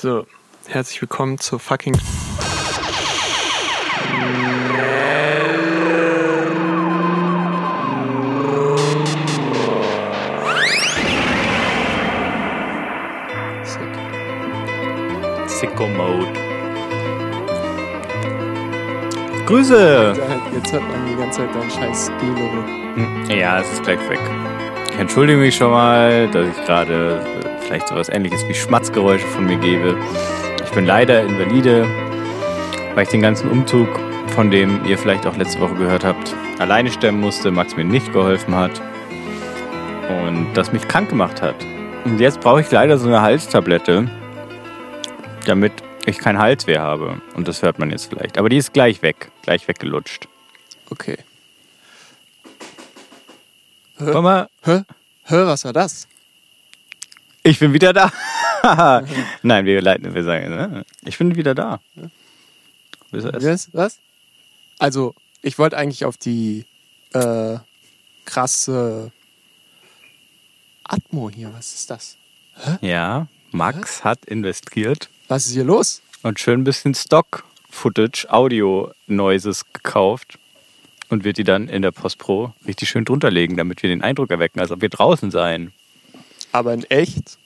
So, herzlich willkommen zur fucking. Sicko Mode. Grüße! Jetzt hört man die ganze Zeit deinen scheiß Stilo. Hm, Ja, es ist gleich weg. Ich entschuldige mich schon mal, dass ich gerade äh, vielleicht sowas ähnliches wie Schmatzgeräusche von mir gebe. Ich bin leider invalide, weil ich den ganzen Umzug, von dem ihr vielleicht auch letzte Woche gehört habt, alleine stemmen musste, Max mir nicht geholfen hat und das mich krank gemacht hat. Und jetzt brauche ich leider so eine Halstablette, damit ich keinen Halsweh habe. Und das hört man jetzt vielleicht. Aber die ist gleich weg, gleich weggelutscht. Okay. Komm mal, Hä? Hä, was war das? Ich bin wieder da. Nein, wir leiten, wir sagen, ne? ich bin wieder da. Was? Was? Also, ich wollte eigentlich auf die äh, krasse Atmo hier. Was ist das? Ja, Max hat investiert Was ist hier los? und schön ein bisschen Stock-Footage, Audio-Noises gekauft und wird die dann in der Post-Pro richtig schön drunter legen, damit wir den Eindruck erwecken, als ob wir draußen seien. Aber in echt?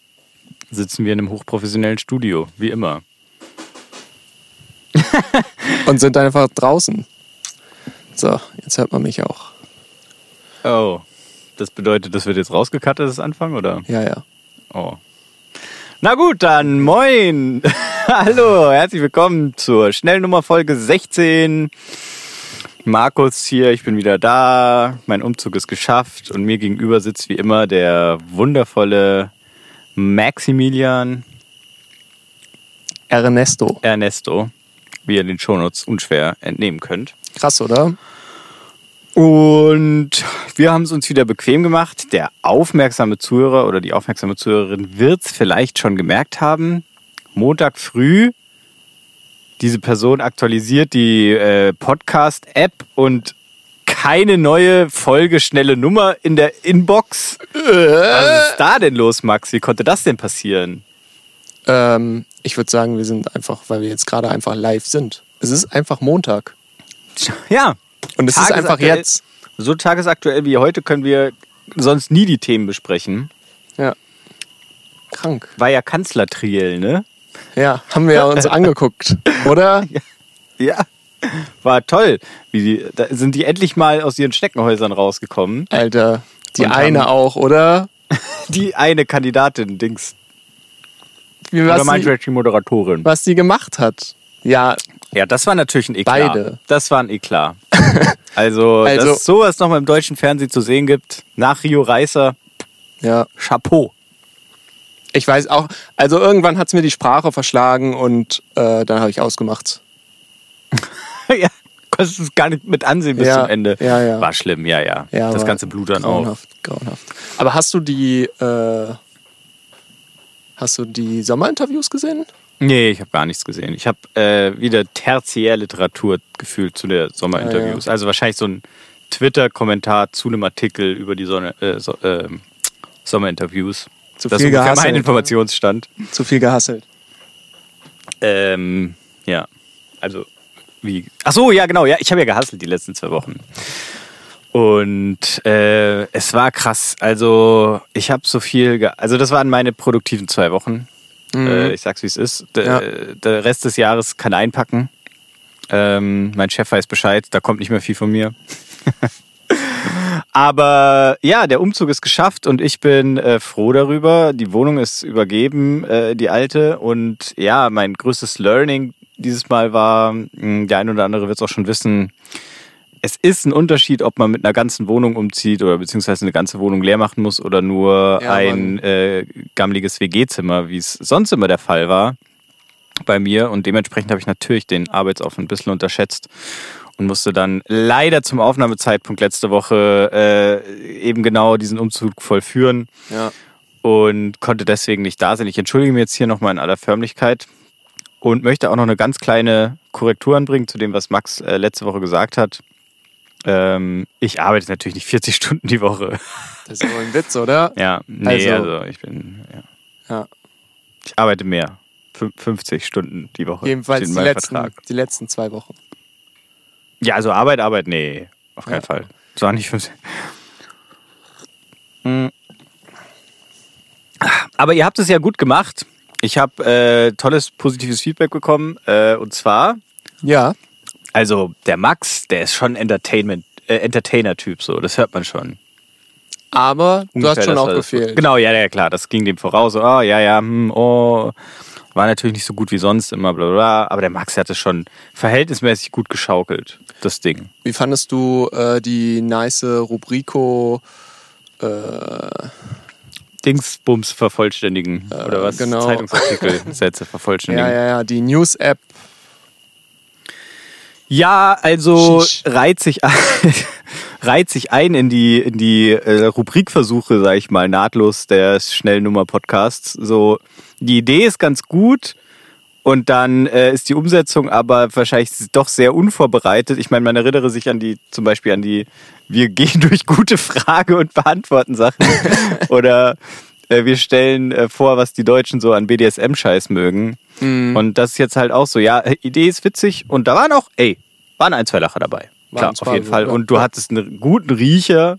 Sitzen wir in einem hochprofessionellen Studio, wie immer. Und sind einfach draußen. So, jetzt hört man mich auch. Oh, das bedeutet, das wird jetzt rausgekattet, das Anfang, oder? Ja, ja. Oh. Na gut, dann moin. Hallo, herzlich willkommen zur Schnellnummer Folge 16. Markus hier, ich bin wieder da. Mein Umzug ist geschafft und mir gegenüber sitzt wie immer der wundervolle Maximilian Ernesto. Ernesto, wie ihr den Shownotes unschwer entnehmen könnt. Krass, oder? Und wir haben es uns wieder bequem gemacht. Der aufmerksame Zuhörer oder die aufmerksame Zuhörerin wird es vielleicht schon gemerkt haben. Montag früh, diese Person aktualisiert die äh, Podcast-App und keine neue Folge, schnelle Nummer in der Inbox. Was ist da denn los, Max? Wie konnte das denn passieren? Ähm, ich würde sagen, wir sind einfach, weil wir jetzt gerade einfach live sind. Es ist einfach Montag. Ja, Und es ist einfach jetzt. so tagesaktuell wie heute können wir sonst nie die Themen besprechen. Ja. Krank. War ja Kanzlertriell, ne? Ja, haben wir ja uns angeguckt, oder? Ja. War toll. Wie die, sind die endlich mal aus ihren Steckenhäusern rausgekommen. Alter, die Und eine auch, oder? Die eine Kandidatin, Dings. Wie, Oder was, meinst du jetzt die Moderatorin? was sie gemacht hat. Ja, Ja, das war natürlich ein Eklat. Beide. Das war ein Eklat. Also, Also- dass es sowas nochmal im deutschen Fernsehen zu sehen gibt, nach Rio Reißer, ja. Chapeau. Ich weiß auch, also irgendwann hat es mir die Sprache verschlagen und äh, dann habe ich ausgemacht. ja, konntest es gar nicht mit ansehen bis Ja, zum Ende. ja, ja. War schlimm, ja, ja. Ja, das ganze Blut dann auch. grauenhaft, grauenhaft. Aber hast du die, äh, hast du die Sommerinterviews gesehen? Nee, ich habe gar nichts gesehen. Ich habe äh, wieder tertiärliteratur gefühlt zu der Sommerinterviews. Ah, Also wahrscheinlich so ein Twitter-Kommentar zu einem Artikel über die Sonne, äh, so, äh, Sommerinterviews. Zu das ist viel ungefähr gehasselt. mein Informationsstand. Zu viel gehasselt. Ähm, ja, also wie. Ach so, ja genau. Ja, ich habe ja gehasselt die letzten zwei Wochen. Und äh, es war krass. Also ich habe so viel. Also das waren meine produktiven zwei Wochen. Äh, ich sag's wie es ist. Der, Ja. der Rest des Jahres kann einpacken. Ähm, mein Chef weiß Bescheid. Da kommt nicht mehr viel von mir. Aber ja, der Umzug ist geschafft und ich bin äh, froh darüber. Die Wohnung ist übergeben, äh, die alte. Und ja, mein größtes Learning dieses Mal war, mh, der ein oder andere wird es auch schon wissen, es ist ein Unterschied, ob man mit einer ganzen Wohnung umzieht oder beziehungsweise eine ganze Wohnung leer machen muss oder nur Ja, ein äh, gammeliges WG-Zimmer, wie es sonst immer der Fall war bei mir. Und dementsprechend habe ich natürlich den Arbeitsaufwand ein bisschen unterschätzt und musste dann leider zum Aufnahmezeitpunkt letzte Woche äh, eben genau diesen Umzug vollführen Ja. und konnte deswegen nicht da sein. Ich entschuldige mich jetzt hier nochmal in aller Förmlichkeit und möchte auch noch eine ganz kleine Korrektur anbringen zu dem, was Max äh, letzte Woche gesagt hat. Ähm, ich arbeite natürlich nicht 40 Stunden die Woche. Das ist wohl ein Witz, oder? Ja, nee, Also- also, ich bin, ja. Ja. Ich arbeite mehr. fün- 50 Stunden die Woche. Jedenfalls die letzten, Vertrag. die letzten zwei Wochen. Ja, also Arbeit, Arbeit, nee, auf keinen Ja. Fall. So nicht 50. Hm. Aber ihr habt es ja gut gemacht. Ich habe äh, tolles positives Feedback bekommen. Äh, und zwar, Ja, also der Max, der ist schon Entertainment, äh, Entertainer-Typ, so, das hört man schon. aber du hast Ungefähr schon auch gefehlt. Genau, ja, ja, klar, das ging dem voraus. Oh, ja, ja, hm, oh, war natürlich nicht so gut wie sonst immer, bla, bla, bla. Aber der Max hat es schon verhältnismäßig gut geschaukelt, das Ding. Wie fandest du äh, die nice Rubrico? Äh, Dingsbums vervollständigen. oder was? genau. Zeitungsartikel, Sätze vervollständigen. ja, ja, ja, die News-App. Ja, also Sheesh. reiht sich, ein- reiht sich ein in die, in die äh, Rubrikversuche, sag ich mal, nahtlos des Schnellnummer-Podcasts. So, die Idee ist ganz gut und dann äh, ist die Umsetzung aber wahrscheinlich doch sehr unvorbereitet. Ich meine, man erinnere sich an die, zum Beispiel an die, wir gehen durch gute Frage und beantworten Sachen. Oder äh, wir stellen äh, vor, was die Deutschen so an BDSM-Scheiß mögen. Und das ist jetzt halt auch so, ja, äh, Idee ist witzig und da waren auch, ey, waren ein, zwei Lacher dabei. Waren Klar, auf jeden Fall. ja. Und du hattest einen guten Riecher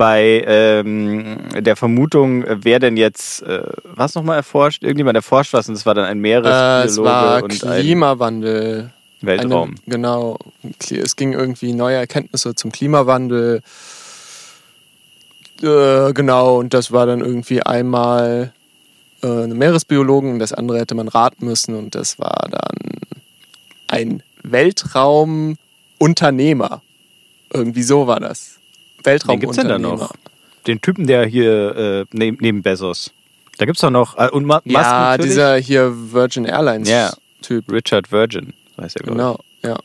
bei ähm, der Vermutung, äh, wer denn jetzt äh, was nochmal erforscht? Irgendjemand erforscht was und es war dann ein Äh, Meeresbiologe es war und ein Klimawandel. Weltraum. Eine, genau. Es ging irgendwie neue Erkenntnisse zum Klimawandel. Äh, genau, und das war dann irgendwie einmal äh, eine Meeresbiologin und das andere hätte man raten müssen und das war dann ein Weltraumunternehmer. Irgendwie so war das. Wen gibt's denn da noch? Den Typen, der hier äh, neben, neben Bezos. Da gibt's doch noch. Äh, und Ma Musk Ja, natürlich. dieser hier Virgin Airlines Ja. Typ. Richard Virgin, weiß er, glaube Genau, ja.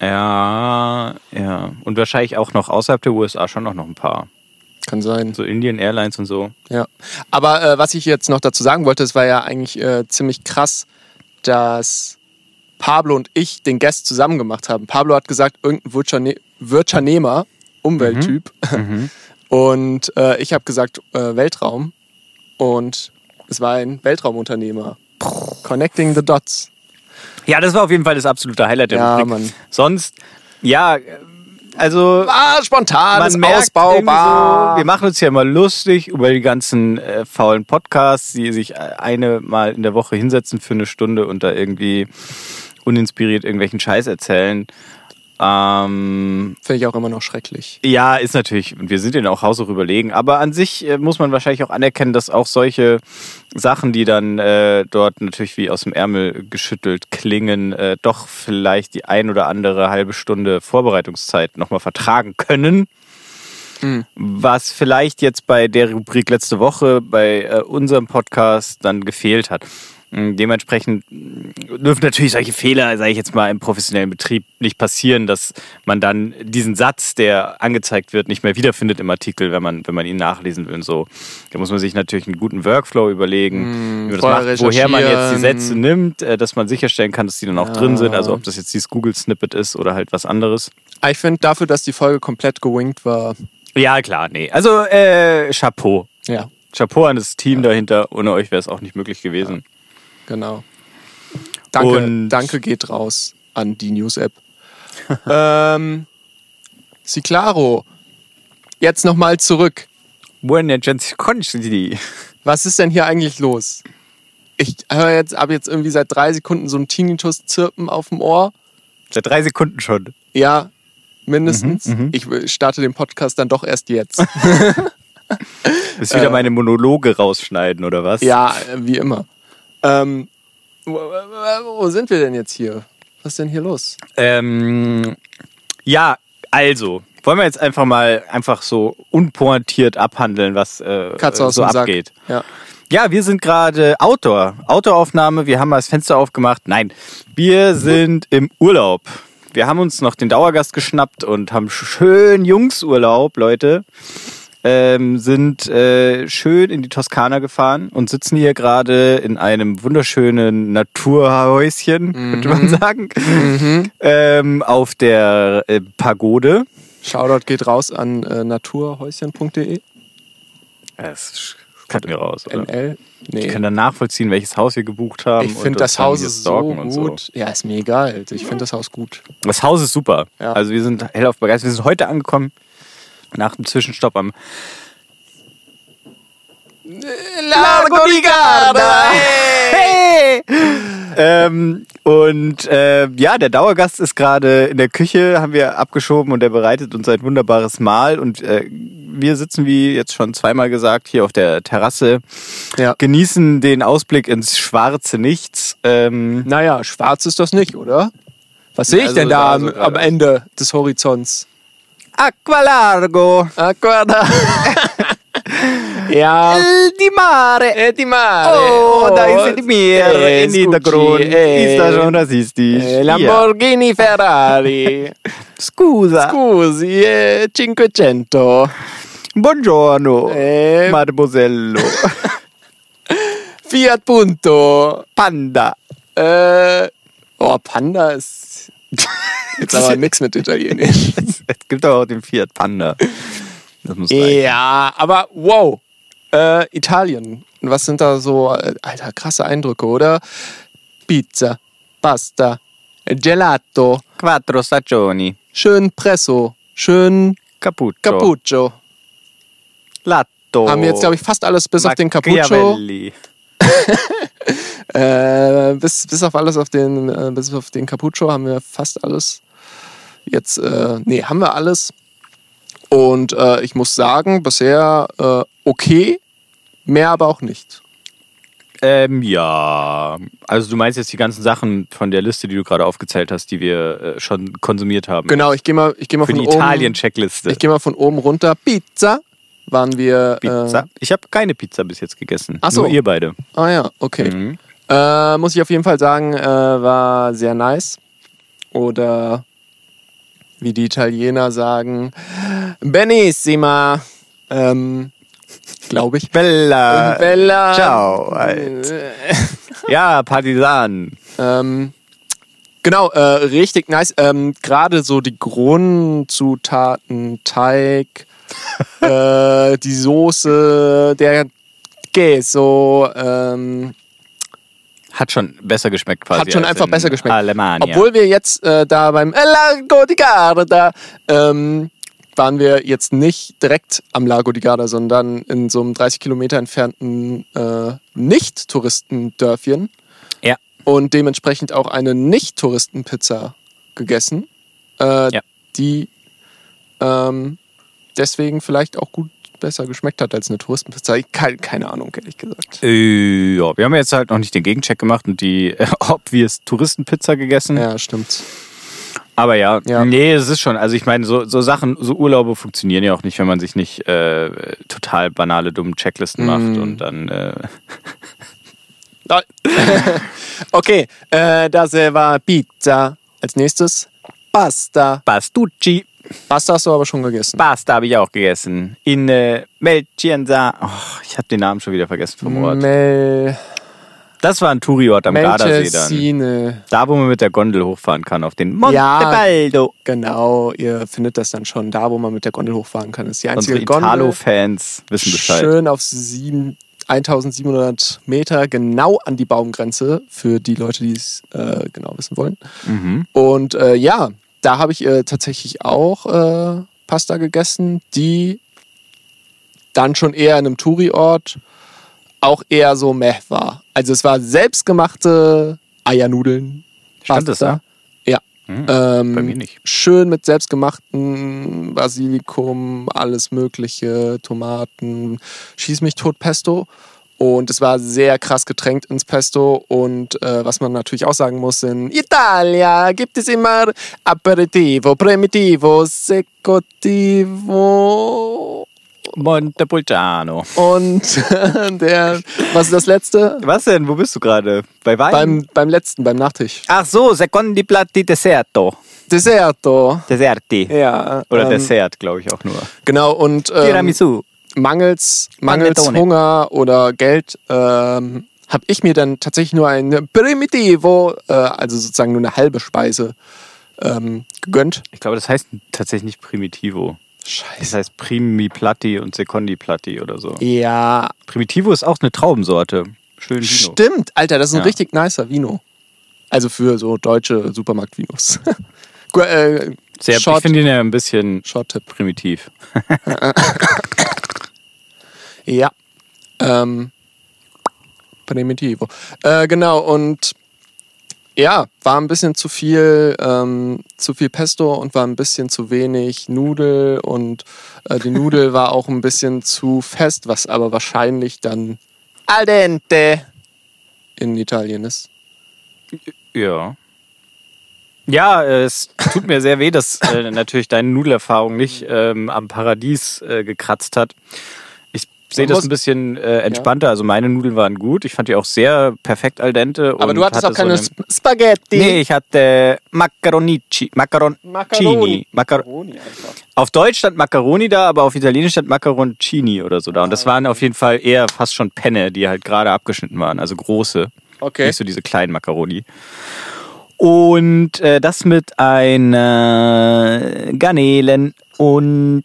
ich. Ja, ja. Und wahrscheinlich auch noch außerhalb der USA schon noch, noch ein paar. Kann sein. So Indian Airlines und so. Ja, aber äh, was ich jetzt noch dazu sagen wollte, es war ja eigentlich äh, ziemlich krass, dass Pablo und ich den Guest zusammen gemacht haben. Pablo hat gesagt, irgendein Wirtschane Umwelttyp. Und äh, ich habe gesagt, äh, Weltraum. Und es war ein Weltraumunternehmer. Connecting the Dots. Ja, das war auf jeden Fall das absolute Highlight der Ja, Rubrik. Mann. Sonst, ja, also Ah, spontan, man ausbaubar. So, wir machen uns ja immer lustig über die ganzen äh, faulen Podcasts, die sich äh, eine Mal in der Woche hinsetzen für eine Stunde und da irgendwie uninspiriert irgendwelchen Scheiß erzählen. Ähm, Finde ich auch immer noch schrecklich. ja, ist natürlich, und wir sind denen auch haushoch überlegen, aber an sich äh, muss man wahrscheinlich auch anerkennen, dass auch solche Sachen, die dann äh, dort natürlich wie aus dem Ärmel geschüttelt klingen, äh, doch vielleicht die ein oder andere halbe Stunde Vorbereitungszeit nochmal vertragen können. Was vielleicht jetzt bei der Rubrik letzte Woche bei äh, unserem Podcast dann gefehlt hat. Mm, Dementsprechend mm, dürfen natürlich solche Fehler, sage ich jetzt mal, im professionellen Betrieb nicht passieren, dass man dann diesen Satz, der angezeigt wird, nicht mehr wiederfindet im Artikel, wenn man, wenn man ihn nachlesen will. Und so. Da muss man sich natürlich einen guten Workflow überlegen, vorher macht, woher man jetzt die. Sätze nimmt, äh, dass man sicherstellen kann, dass die dann auch drin sind. Also ob das jetzt dieses Google-Snippet ist oder halt was anderes. Ich finde dafür, dass die Folge komplett gewinkt war, Ja, klar, nee. Also äh, Chapeau. ja, Chapeau an das Team dahinter. Ohne euch wäre es auch nicht möglich gewesen. Genau. Danke, Und- danke geht raus an die News-App. ähm, Sie claro. Jetzt nochmal zurück. Was ist denn hier eigentlich los? Ich höre jetzt, habe jetzt irgendwie seit drei Sekunden so ein Tinnitus-Zirpen auf dem Ohr. Seit drei Sekunden schon. Ja, mindestens. Mhm, Ich starte den Podcast dann doch erst jetzt. Willst wieder meine Monologe rausschneiden, oder was? ja, äh, wie immer. Ähm, wo, wo sind wir denn jetzt hier? Was ist denn hier los? Ähm, ja, also. Wollen wir jetzt einfach mal einfach so unpointiert abhandeln, was äh, so abgeht? Ja. Ja, wir sind gerade Outdoor. Outdoor-Aufnahme. Wir haben mal das Fenster aufgemacht. Nein, wir sind im Urlaub. Wir haben uns noch den Dauergast geschnappt und haben schön Jungsurlaub, Leute. Ähm, sind äh, schön in die Toskana gefahren und sitzen hier gerade in einem wunderschönen Naturhäuschen, könnte man sagen, ähm, auf der äh, Pagode. Shoutout geht raus an äh, naturhäuschen.de. Das cutten wir raus, oder? NL? Die Nee. können dann nachvollziehen, welches Haus wir gebucht haben. Ich finde das dann Haus ist so gut. Ja, ist mir egal. Ich finde das Haus gut. Das Haus ist super. Ja. Also wir sind hellauf begeistert. Wir sind heute angekommen, nach dem Zwischenstopp am Largo di Garda! Hey! ähm, und äh, ja, der Dauergast ist gerade in der Küche, haben wir abgeschoben und der bereitet uns ein wunderbares Mahl. Und äh, wir sitzen, wie jetzt schon zweimal gesagt, hier auf der Terrasse, Ja. genießen den Ausblick ins schwarze Nichts. Ähm, Naja, schwarz ist das nicht, oder? Was sehe ich Also denn da am, am Ende des Horizonts? Aqualargo, Ah, guarda. ja. di mare. Eh, di mare. Oh, da ist die Meer Eh, in Hintergrund. eh. Ist da schon rassistisch? Eh, Lamborghini Ferrari. Ja. Scusa. Scusi, eh, 500. Buongiorno, Eh, Mademoiselle. Fiat Punto. Panda. Äh, oh, Panda ist jetzt aber nix mit Italienisch. Es gibt aber auch den Fiat Panda. Das muss ja, aber wow. Äh, Italien. Was sind da so, äh, alter, krasse Eindrücke, oder? Pizza, Pasta, Gelato, Quattro stagioni. schön Presso, schön Cappuccio. Cappuccio. Latto. Haben wir jetzt, glaube ich, fast alles bis auf den Cappuccio. Äh, bis, bis auf alles auf den, äh, bis auf den Cappuccio haben wir fast alles. Jetzt, äh, nee, haben wir alles. Und äh, ich muss sagen, bisher äh, okay, mehr aber auch nicht. Ähm, ja. Also du meinst jetzt die ganzen Sachen von der Liste, die du gerade aufgezählt hast, die wir äh, schon konsumiert haben. Genau, ich gehe mal, ich gehe mal Für von die oben. Italien-Checkliste. Ich gehe mal von oben runter. Pizza waren wir. Pizza. Äh, Ich habe keine Pizza bis jetzt gegessen. Ach so. Nur ihr beide. ah ja, okay. Mhm. Äh, muss ich auf jeden Fall sagen, äh, war sehr nice. Oder wie die Italiener sagen, benissima. Ähm, Glaube ich. Bella. Bella. Ciao. Alt. Ja, Partisan. Ähm, genau, äh, richtig nice. Ähm, Gerade so die Grundzutaten, Teig, äh, die Soße, der Queso, ähm, Hat schon besser geschmeckt quasi. Hat schon einfach in besser geschmeckt. Alemania. Obwohl wir jetzt äh, da beim Lago di Garda ähm, waren wir jetzt nicht direkt am Lago di Garda, sondern in so einem 30 Kilometer entfernten äh, Nicht-Touristendörfchen Ja. und dementsprechend auch eine Nicht-Touristenpizza gegessen, äh, Ja. die ähm, deswegen vielleicht auch gut besser geschmeckt hat als eine Touristenpizza. Keine, keine Ahnung, ehrlich gesagt. Äh, ja, wir haben jetzt halt noch nicht den Gegencheck gemacht und die äh, obvious Touristenpizza gegessen. Ja, stimmt. Aber ja, Ja. nee, es ist schon. Also ich meine, so, so Sachen, so Urlaube funktionieren ja auch nicht, wenn man sich nicht äh, total banale, dumme Checklisten macht Mm. und dann. Äh, okay, äh, das äh, war Pizza. Als nächstes Pasta. Pastucci. Pasta hast du aber schon gegessen. Pasta habe ich auch gegessen. In äh, Melcienza. Oh, ich habe den Namen schon wieder vergessen vom Ort. Mel Das war ein Touriort am Gardasee dann. Da, wo man mit der Gondel hochfahren kann, auf den Monte Ja. Baldo. Genau, ihr findet das dann schon da, wo man mit der Gondel hochfahren kann. Ist die einzige Unsere Gondel. Italo-Fans wissen Bescheid. Schön auf sieben, 1700 Meter, genau an die Baumgrenze, für die Leute, die es äh, genau wissen wollen. Mhm. Und äh, ja, da habe ich äh, tatsächlich auch äh, Pasta gegessen, die dann schon eher in einem Touri-Ort auch eher so meh war. Also es war selbstgemachte Eiernudeln. Stand das da? Ja. Hm, Ähm, bei mir nicht. Schön mit selbstgemachten Basilikum, alles mögliche, Tomaten, schieß mich tot Pesto. Und es war sehr krass getränkt ins Pesto. Und äh, was man natürlich auch sagen muss, in Italia gibt es immer Aperitivo, Primitivo, Seccotivo. Montepulciano. Und der, was ist das letzte? Was denn? Wo bist du gerade? Bei Wein? Beim, beim letzten, beim Nachtisch. Ach so, secondi platti deserto. Deserto. Deserti. Ja. Oder ähm, Dessert, glaube ich auch nur. Genau, und ähm, Tiramisu. Mangels, mangels. Hunger oder Geld ähm, habe ich mir dann tatsächlich nur ein Primitivo, äh, also sozusagen nur eine halbe Speise, ähm, gegönnt. Ich glaube, das heißt tatsächlich nicht Primitivo. Das Scheiße. heißt Primi Platti und Secondi Platti oder so. Ja, Primitivo ist auch eine Traubensorte. Schön Vino. stimmt. Alter, das ist ein Ja. richtig nicer Vino. Also für so deutsche Supermarktvinos. Äh, Sehr, Short- ich finde ihn ja ein bisschen primitiv. Ja. Ähm, Primitivo. Äh, genau, und ja, war ein bisschen zu viel, ähm, zu viel Pesto und war ein bisschen zu wenig Nudel und äh, die Nudel war auch ein bisschen zu fest, was aber wahrscheinlich dann al dente in Italien ist. Ja. Ja, es tut mir sehr weh, dass äh, natürlich deine Nudelerfahrung nicht ähm, am Paradies äh, gekratzt hat. Ich sehe das ein bisschen äh, entspannter. Also meine Nudeln waren gut. Ich fand die auch sehr perfekt al dente. Aber du hattest auch hatte so keine eine- Sp- Spaghetti. Nee, ich hatte Macaronici. Macaroncini. Macar auf Deutsch stand Macaroni da, aber auf Italienisch stand Macaroncini oder so da. Und das waren auf jeden Fall eher fast schon Penne, die halt gerade abgeschnitten waren. Also große. Okay. Nicht so diese kleinen Macaroni. Und äh, das mit einer Garnelen und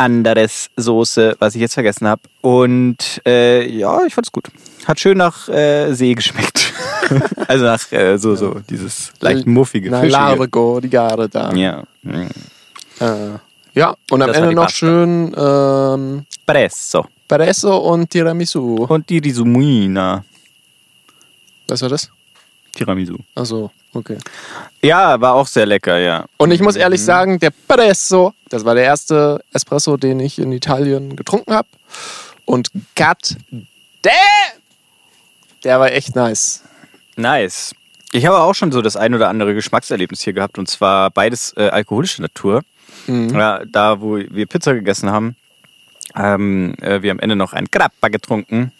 anderes Soße, was ich jetzt vergessen habe. Und äh, ja, ich fand's gut. Hat schön nach äh, See geschmeckt. also nach äh, so, so, dieses leicht muffige, Na, largo, die Gare da. Ja. Mm. Äh, ja, und am Das Ende noch schön ähm, Presso. Peresso und Tiramisu. Und die Risumina. Was war das? Tiramisu. Achso, okay. Ja, war auch sehr lecker, ja. Und ich muss Mhm. ehrlich sagen, der Peresso, das war der erste Espresso, den ich in Italien getrunken habe. Und God damn, der war echt nice. Nice. Ich habe auch schon so das ein oder andere Geschmackserlebnis hier gehabt und zwar beides äh, alkoholische Natur. Mhm. Ja, da, wo wir Pizza gegessen haben, haben äh, wir am Ende noch ein Grappa getrunken.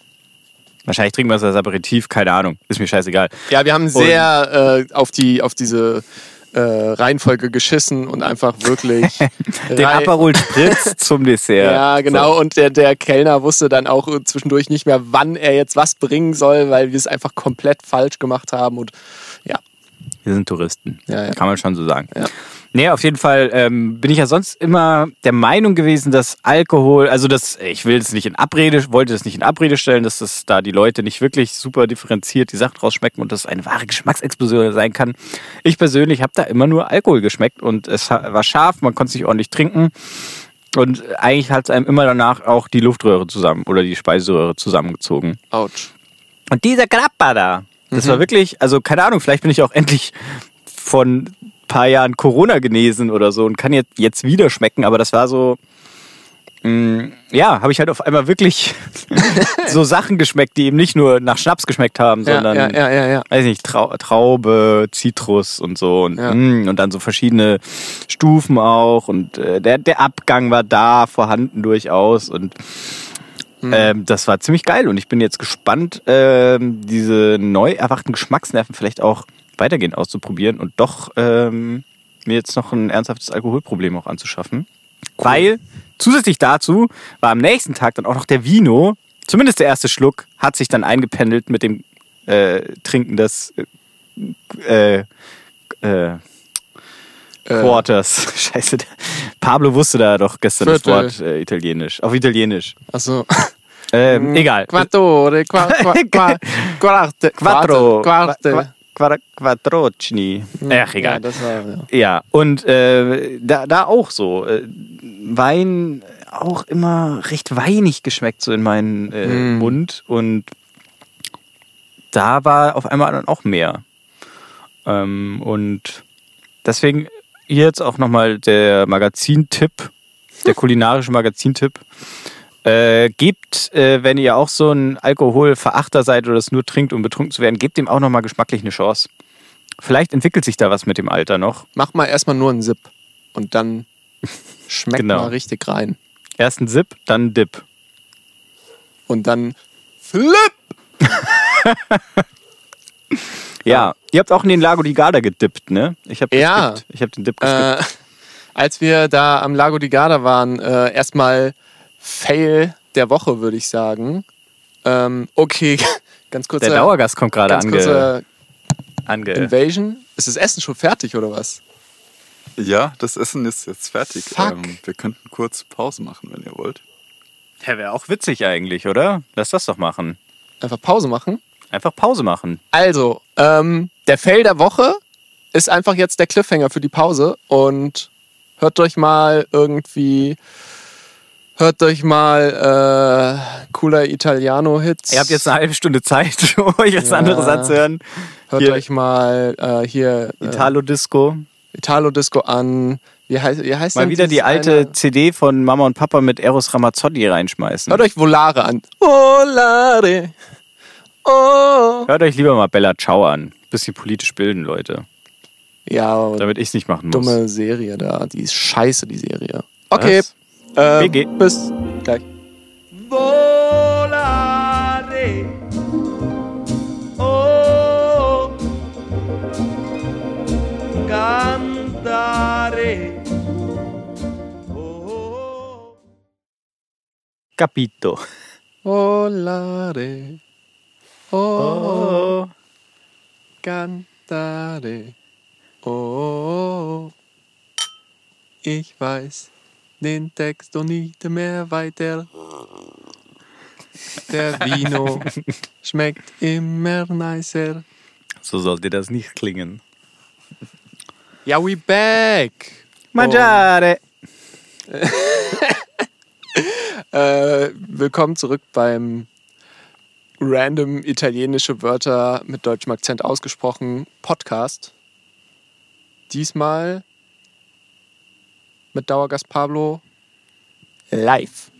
Wahrscheinlich trinken wir es als Aperitif, keine Ahnung. Ist mir scheißegal. Ja, wir haben sehr äh, auf, die, auf diese äh, Reihenfolge geschissen und einfach wirklich. Den Aperol Spritz zum Dessert. Ja, genau. Und der, der Kellner wusste dann auch zwischendurch nicht mehr, wann er jetzt was bringen soll, weil wir es einfach komplett falsch gemacht haben. Und ja, Wir sind Touristen. Ja, ja. Kann man schon so sagen. Ja. Nee, auf jeden Fall ähm, bin ich ja sonst immer der Meinung gewesen, dass Alkohol, also das, ich will es nicht in Abrede, wollte das nicht in Abrede stellen, dass das da die Leute nicht wirklich super differenziert die Sachen rausschmecken und das eine wahre Geschmacksexplosion sein kann. Ich persönlich habe da immer nur Alkohol geschmeckt und es war scharf, man konnte es nicht ordentlich trinken. Und eigentlich hat es einem immer danach auch die Luftröhre zusammen oder die Speiseröhre zusammengezogen. ouch. Und dieser Grappa da, das Mhm. war wirklich, also keine Ahnung, vielleicht bin ich auch endlich von paar Jahren Corona genesen oder so und kann jetzt, jetzt wieder schmecken, aber das war so, mh, ja, habe ich halt auf einmal wirklich so Sachen geschmeckt, die eben nicht nur nach Schnaps geschmeckt haben, Ja, sondern, ja, ja, ja, weiß nicht, Trau Traube, Zitrus und so und, mh, und dann so verschiedene Stufen auch und äh, der, der Abgang war da vorhanden durchaus und ähm, das war ziemlich geil und ich bin jetzt gespannt, ähm, diese neu erwachten Geschmacksnerven vielleicht auch weitergehend auszuprobieren und doch ähm, mir jetzt noch ein ernsthaftes Alkoholproblem auch anzuschaffen. Weil zusätzlich dazu war am nächsten Tag dann auch noch der Vino, zumindest der erste Schluck, hat sich dann eingependelt mit dem äh, Trinken des äh, äh, Quarters. Scheiße. Pablo wusste da doch gestern Viertel. das Wort äh, Italienisch. Auf Italienisch. Achso. Ähm, egal. Quattore, qua, qua, qua, quarte, Quattro. Quarte. Qua- Qua- Quattrocini. Ach, Ja, egal. das war, ja. Ja, und äh, da, da auch so. Äh, Wein auch immer recht weinig geschmeckt so in meinen äh, Mm. Mund. Und da war auf einmal dann auch mehr. Ähm, und deswegen hier jetzt auch nochmal der Magazintipp, der kulinarische Magazintipp. Äh, gebt, äh, wenn ihr auch so ein Alkoholverachter seid oder es nur trinkt, um betrunken zu werden, gebt dem auch nochmal geschmacklich eine Chance. Vielleicht entwickelt sich da was mit dem Alter noch. Mach mal erstmal nur einen Sip und dann schmeckt Genau. mal richtig rein. Erst ein Sip, dann ein Dip. Und dann Flip! Ja, ihr habt auch in den Lago di Garda gedippt, ne? Ich habe Ja. Ich habe den Dip geskippt. Äh, als wir da am Lago di Garda waren, äh, erstmal Fail der Woche, würde ich sagen. Ähm, okay, ganz kurz. Der Dauergast kommt gerade ange, kurze ange. Invasion. Ist das Essen schon fertig oder was? Ja, das Essen ist jetzt fertig. Ähm, wir könnten kurz Pause machen, wenn ihr wollt. Ja, wäre auch witzig eigentlich, oder? Lass das doch machen. Einfach Pause machen. Einfach Pause machen. Also, ähm, der Fail der Woche ist einfach jetzt der Cliffhanger für die Pause und hört euch mal irgendwie, hört euch mal äh, cooler Italiano-Hits. Ihr habt jetzt eine halbe Stunde Zeit, um euch jetzt Ja. zu hören. hört hier- euch mal äh, hier äh, Italo-Disco. Italo-Disco an. Wie heißt, wie heißt Mal wieder die alte eine? CD von Mama und Papa mit Eros Ramazzotti reinschmeißen. Hört euch Volare an. Volare. Oh. Hört euch lieber mal Bella Ciao an. Bisschen politisch bilden, Leute. Ja, Damit ich es nicht machen muss. dumme Serie da. Die ist scheiße, die Serie. Okay. Was? Ähm, WG. bis gleich. volare. Oh, cantare. Oh. Capito. Volare. Oh, Oh. cantare. Oh, ich weiß den Text und nicht mehr weiter. Der Vino schmeckt immer nicer. So sollte das nicht klingen. Ja, we back. Mangiare. Äh, willkommen zurück beim random italienische Wörter mit deutschem Akzent ausgesprochen Podcast. Diesmal mit Dauergast Pablo live.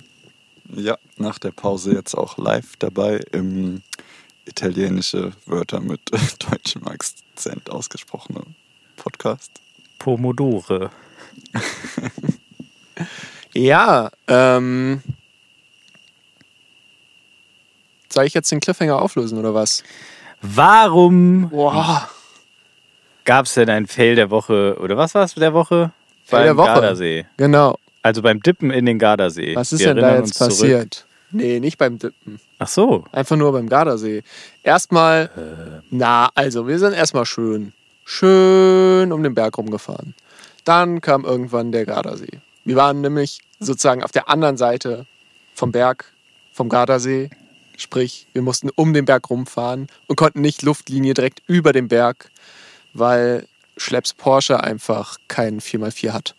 Ja, nach der Pause jetzt auch live dabei im italienische Wörter mit deutschem Akzent ausgesprochene Podcast. Pomodore. Ja, ähm. Soll ich jetzt den Cliffhanger auflösen oder was? Warum Boah. gab es denn ein Fail der Woche? Oder was war es der Woche? Fail der Woche. Gardasee. Genau. Also beim Dippen in den Gardasee. Was ist Wir denn da jetzt uns zurück. passiert? Nee, nicht beim Dippen. Ach so. Einfach nur beim Gardasee. Erstmal, na, also wir sind erstmal schön, schön um den Berg rumgefahren. Dann kam irgendwann der Gardasee. Wir waren nämlich sozusagen auf der anderen Seite vom Berg, vom Gardasee. Sprich, wir mussten um den Berg rumfahren und konnten nicht Luftlinie direkt über dem Berg, weil Schlepps Porsche einfach keinen 4x4 hat.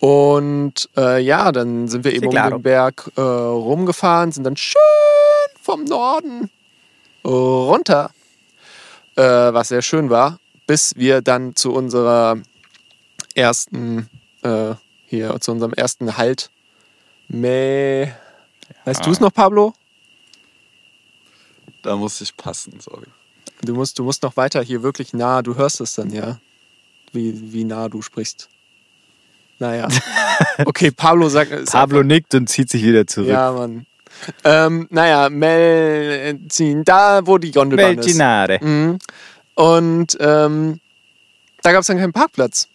Und äh, ja, dann sind wir eben um claro. den Berg äh, rumgefahren, sind dann schön vom Norden runter, äh, was sehr schön war, bis wir dann zu unserer ersten, äh, hier, zu unserem ersten Halt. Mäh. Weißt du es noch, Pablo? Da muss ich passen, sorry. Du musst, du musst noch weiter hier wirklich nah, du hörst es dann, ja. Wie, wie nah du sprichst. Naja. Okay, Pablo sagt. ist Pablo nickt und zieht sich wieder zurück. Ja, Mann. Ähm, naja, Melzin, da wo die Gondelbahn ist. Belginare. Mhm. Und ähm, da gab es dann keinen Parkplatz.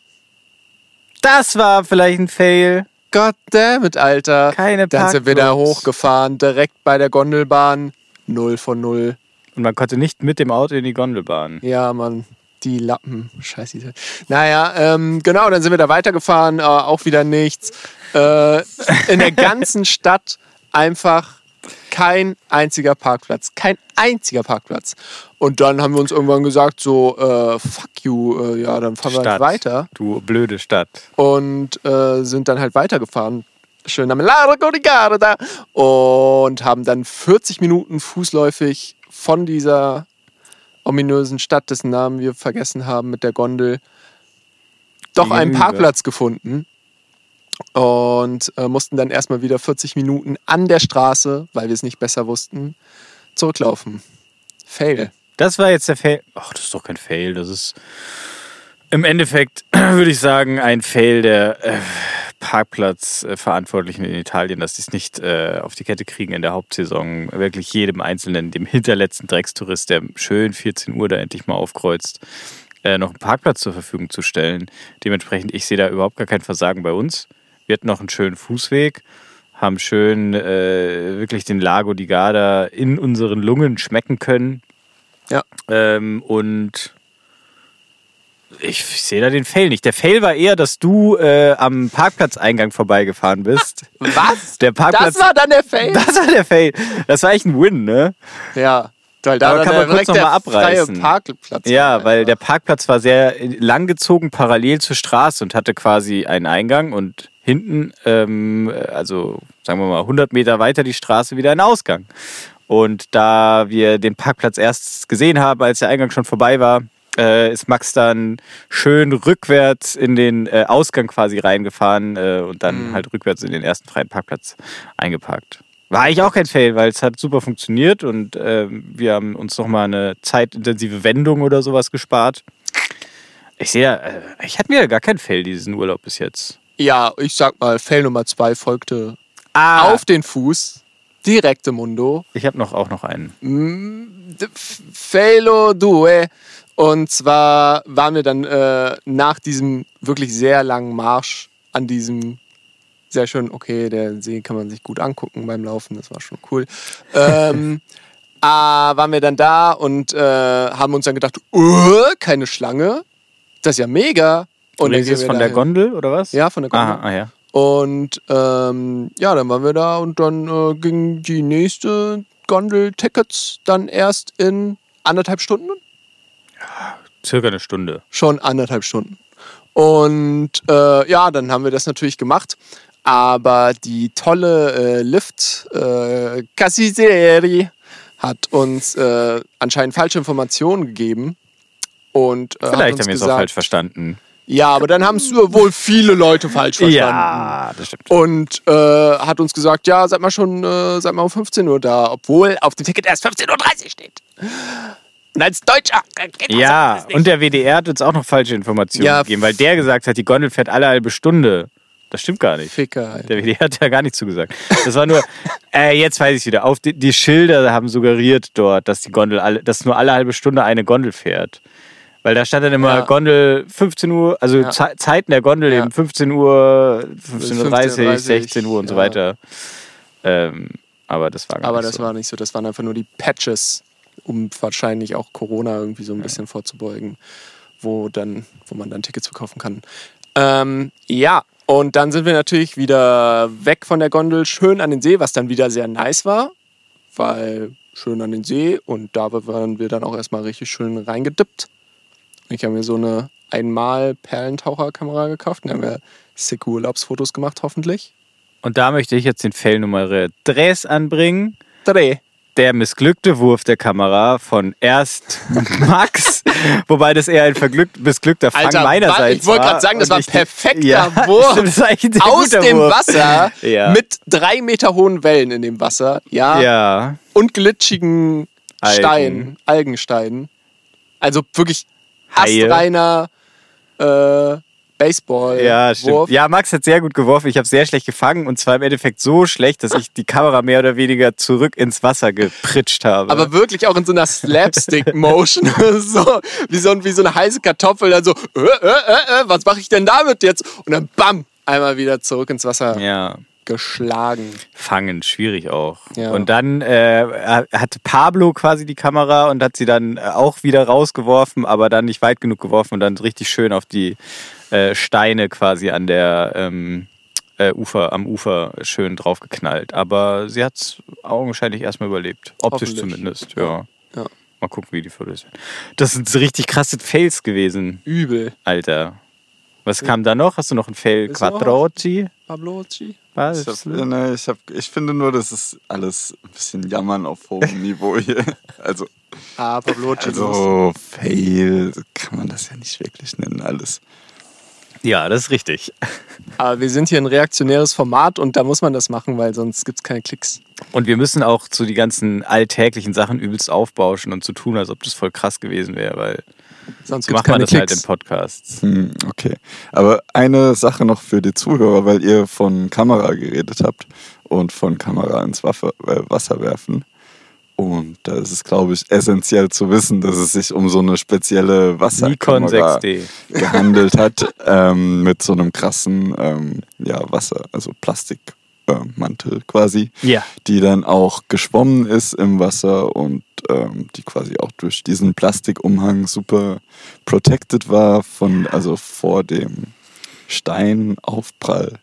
Das war vielleicht ein Fail. Goddammit, Alter. Keine Dann sind wir da Parkplatz. hochgefahren, direkt bei der Gondelbahn. Null von null. Und man konnte nicht mit dem Auto in die Gondelbahn. Ja, Mann. Die Lappen. Scheiße. Naja, ähm, genau, dann sind wir da weitergefahren, äh, auch wieder nichts. Äh, in der ganzen Stadt einfach kein einziger Parkplatz. Kein einziger Parkplatz. Und dann haben wir uns irgendwann gesagt, so, äh, fuck you, äh, ja, dann fahren wir halt Stadt. weiter. Du blöde Stadt. Und äh, sind dann halt weitergefahren. Schön am Largo di Garda. Und haben dann 40 Minuten fußläufig von dieser ominösen Stadt, dessen Namen wir vergessen haben, mit der Gondel, doch einen. Parkplatz gefunden. Und äh, mussten dann erstmal wieder 40 Minuten an der Straße, weil wir es nicht besser wussten, zurücklaufen. Fail. Das war jetzt der Fail. Ach, das ist doch kein Fail. Das ist im Endeffekt, würde ich sagen, ein Fail der äh, Parkplatzverantwortlichen in Italien, dass die es nicht äh, auf die Kette kriegen in der Hauptsaison. Wirklich jedem Einzelnen, dem hinterletzten Dreckstourist, der schön 14 Uhr da endlich mal aufkreuzt, äh, noch einen Parkplatz zur Verfügung zu stellen. Dementsprechend, ich sehe da überhaupt gar kein Versagen bei uns. Wir hatten noch einen schönen Fußweg, haben schön äh, wirklich den Lago di Garda in unseren Lungen schmecken können. Ja. Ähm, und Ich, ich sehe da den Fail nicht. Der Fail war eher, dass du äh, am Parkplatzeingang vorbeigefahren bist. Was? Der Parkplatz. Das war dann der Fail? das war der Fail. Das war echt ein Win, ne? ja. Weil da Aber kann man kurz noch der mal abreißen. freie Parkplatz Ja, war. weil der Parkplatz war sehr langgezogen parallel zur Straße und hatte quasi einen Eingang und hinten, ähm, also sagen wir mal 100 Meter weiter die Straße wieder einen Ausgang. Und da wir den Parkplatz erst gesehen haben, als der Eingang schon vorbei war, äh, ist Max dann schön rückwärts in den äh, Ausgang quasi reingefahren äh, und dann Mhm. halt rückwärts in den ersten freien Parkplatz eingeparkt. War eigentlich auch kein Fail, weil es hat super funktioniert und ähm, wir haben uns nochmal eine zeitintensive Wendung oder sowas gespart. Ich sehe, ja, äh, ich hatte mir gar keinen Fail diesen Urlaub bis jetzt. Ja, ich sag mal, Fail Nummer zwei folgte Ah, auf den Fuß, direkt im Mundo. ich habe noch auch noch einen. Mm, Failo due. Und zwar waren wir dann äh, nach diesem wirklich sehr langen Marsch an diesem sehr schön, okay, der See kann man sich gut angucken beim Laufen, das war schon cool. ähm, äh, waren wir dann da und äh, haben uns dann gedacht, keine Schlange, das ist ja mega. Und es wir von der dahin. Gondel oder was? Ja, von der Gondel. Aha, ah, ja. Und ähm, ja, dann waren wir da und dann äh, ging die nächste Gondel-Tickets dann erst in anderthalb Stunden. Circa eine Stunde. Schon anderthalb Stunden. Und äh, ja, dann haben wir das natürlich gemacht. Aber die tolle äh, Lift äh, hat uns äh, anscheinend falsche Informationen gegeben. Und äh, Vielleicht haben wir es auch falsch verstanden. Ja, aber dann haben es wohl viele Leute falsch verstanden. Ja, das stimmt. Und äh, hat uns gesagt, ja, seid mal schon, äh, seid mal um 15 Uhr da, obwohl auf dem Ticket erst 15.30 Uhr steht. Und als Deutscher äh, geht das Ja, und der WDR hat uns auch noch falsche Informationen Ja. gegeben, weil der gesagt hat, die Gondel fährt alle halbe Stunde. Das stimmt gar nicht. Ficker. Alter. Der WDR hat ja gar nicht zugesagt. Das war nur, äh, jetzt weiß ich wieder. Auf die, die Schilder haben suggeriert dort, dass die Gondel alle, dass nur alle halbe Stunde eine Gondel fährt. Weil da stand dann immer Ja. Gondel 15 Uhr, also Ja. Ze- Zeiten der Gondel Ja. eben 15 Uhr, 15.30 Uhr, 15:30, 16 Uhr und so weiter. Ähm, aber das war gar Aber nicht das so. war nicht so, das waren einfach nur die Patches, um wahrscheinlich auch Corona irgendwie so ein bisschen vorzubeugen, wo, dann, wo man dann Tickets verkaufen kann. Ähm, ja, und dann sind wir natürlich wieder weg von der Gondel, schön an den See, was dann wieder sehr nice war, weil schön an den See und da waren wir dann auch erstmal richtig schön reingedippt. Ich habe mir so eine einmal Perlentaucherkamera gekauft und da haben wir sicke Urlaubsfotos gemacht, hoffentlich. Und da möchte ich jetzt den Fail Nummer 3 anbringen. Dreh. Der missglückte Wurf der Kamera von erst Max, wobei das eher ein verglückt, missglückter Fang Alter, meinerseits wa- ich wollte war. gerade sagen, das war ein perfekter ja, Wurf stimmt, war aus dem Wurf. Wasser Ja. mit drei Meter hohen Wellen in dem Wasser, ja, Ja, und glitschigen Algen. Steinen, Algensteinen. Also wirklich astreiner äh, Baseball. ja, stimmt. Wurf. Ja, Max hat sehr gut geworfen. Ich habe sehr schlecht gefangen und zwar im Endeffekt so schlecht, dass ich die Kamera mehr oder weniger zurück ins Wasser gepritscht habe. Aber wirklich auch in so einer Slapstick-Motion. so, wie, so, wie so eine heiße Kartoffel. Dann so, äh, äh, äh, äh, was mache ich denn damit jetzt? Und dann bam, einmal wieder zurück ins Wasser ja. Geschlagen. Fangen, schwierig auch. Ja. Und dann äh, hatte Pablo quasi die Kamera und hat sie dann äh, auch wieder rausgeworfen, aber dann nicht weit genug geworfen und dann richtig schön auf die äh, Steine quasi an der ähm, äh, Ufer, am Ufer schön draufgeknallt. Aber sie hat es augenscheinlich erstmal überlebt. Optisch zumindest, ja. Ja. Mal gucken, wie die Fotos sind. Das sind so richtig krasse Fails gewesen, Übel. Alter. Was kam da noch? Hast du noch einen Fail? Quattroci? Pabloci? Was? Ich, hab, ja, nee, ich, hab, ich finde nur, das ist alles ein bisschen Jammern auf hohem Niveau hier. Also, Ah, Pabloci. also Fail kann man das ja nicht wirklich nennen, alles. Ja, das ist richtig. Aber wir sind hier ein reaktionäres Format und da muss man das machen, weil sonst gibt es keine Klicks. Und wir müssen auch zu die ganzen alltäglichen Sachen übelst aufbauschen und zu tun, als ob das voll krass gewesen wäre, weil Sonst macht man das halt in Klicks. Podcasts. Hm, okay. Aber eine Sache noch für die Zuhörer, weil ihr von Kamera geredet habt und von Kamera ins Waffe, äh, Wasser werfen. Und da ist es, glaube ich, essentiell zu wissen, dass es sich um so eine spezielle Wasserkamera 6D. gehandelt hat, ähm, mit so einem krassen ähm, ja, Wasser, also Plastik, Mantel quasi, Ja. die dann auch geschwommen ist im Wasser und ähm, die quasi auch durch diesen Plastikumhang super protected war von, also vor dem Steinaufprall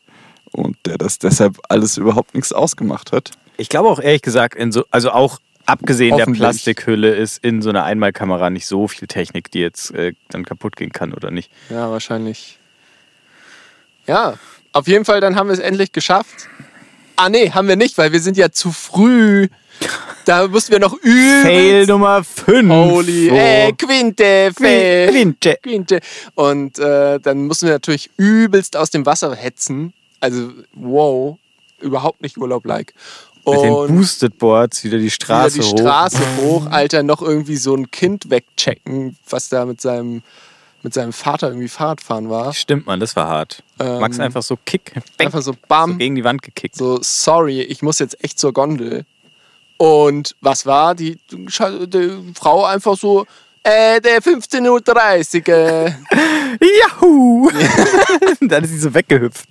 und der das deshalb alles überhaupt nichts ausgemacht hat. Ich glaube auch ehrlich gesagt, in so, also auch abgesehen der. Plastikhülle ist in so einer Einmalkamera nicht so viel Technik, die jetzt äh, dann kaputt gehen kann oder nicht. Ja, wahrscheinlich. Ja, auf jeden Fall, dann haben wir es endlich geschafft. Ah, nee, haben wir nicht, weil wir sind ja zu früh. Da mussten wir noch üben. Fail Nummer 5. Holy, äh, Quinte, Fail. Quinte. Quinte. Und äh, dann mussten wir natürlich übelst aus dem Wasser hetzen. Also, wow, überhaupt nicht Urlaub-like. Mit den Boosted Boards wieder die Straße wieder die hoch. Straße hoch, Alter, noch irgendwie so ein Kind wegchecken, was da mit seinem, mit seinem Vater irgendwie Fahrradfahren war. Stimmt, man, das war hart. Ähm, Max einfach so Kick, bang, Einfach so so bam, gegen die Wand gekickt. so sorry, ich muss jetzt echt zur Gondel. Und was war? Die, die Frau einfach so, äh, der 15.30 Uhr. Äh. Dann ist sie so weggehüpft.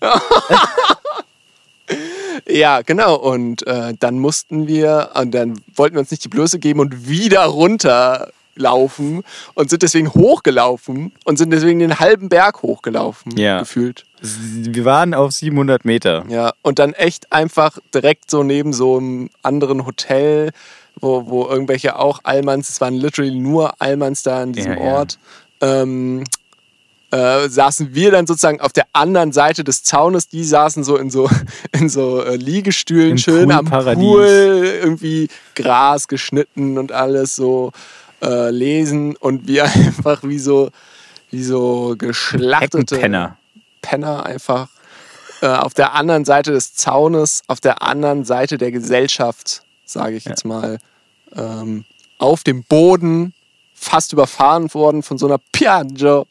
Ja, genau. Und äh, dann mussten wir, und dann wollten wir uns nicht die Blöße geben und wieder runterlaufen und sind deswegen hochgelaufen und sind deswegen den halben Berg hochgelaufen, Ja. gefühlt. Wir waren auf 700 Meter. Ja, und dann echt einfach direkt so neben so einem anderen Hotel, wo, wo irgendwelche auch Allmanns, es waren literally nur Allmanns da in diesem Ja, ja. Ort, ähm, äh, saßen wir dann sozusagen auf der anderen Seite des Zaunes. Die saßen so in so, in so äh, Liegestühlen, Im schön am. Pool, irgendwie Gras geschnitten und alles so äh, lesen und wir einfach wie so, wie so geschlachtete Heckenpenner. Penner einfach äh, auf der anderen Seite des Zaunes, auf der anderen Seite der Gesellschaft, sage ich jetzt mal, ähm, auf dem Boden, fast überfahren worden von so einer Piaggio.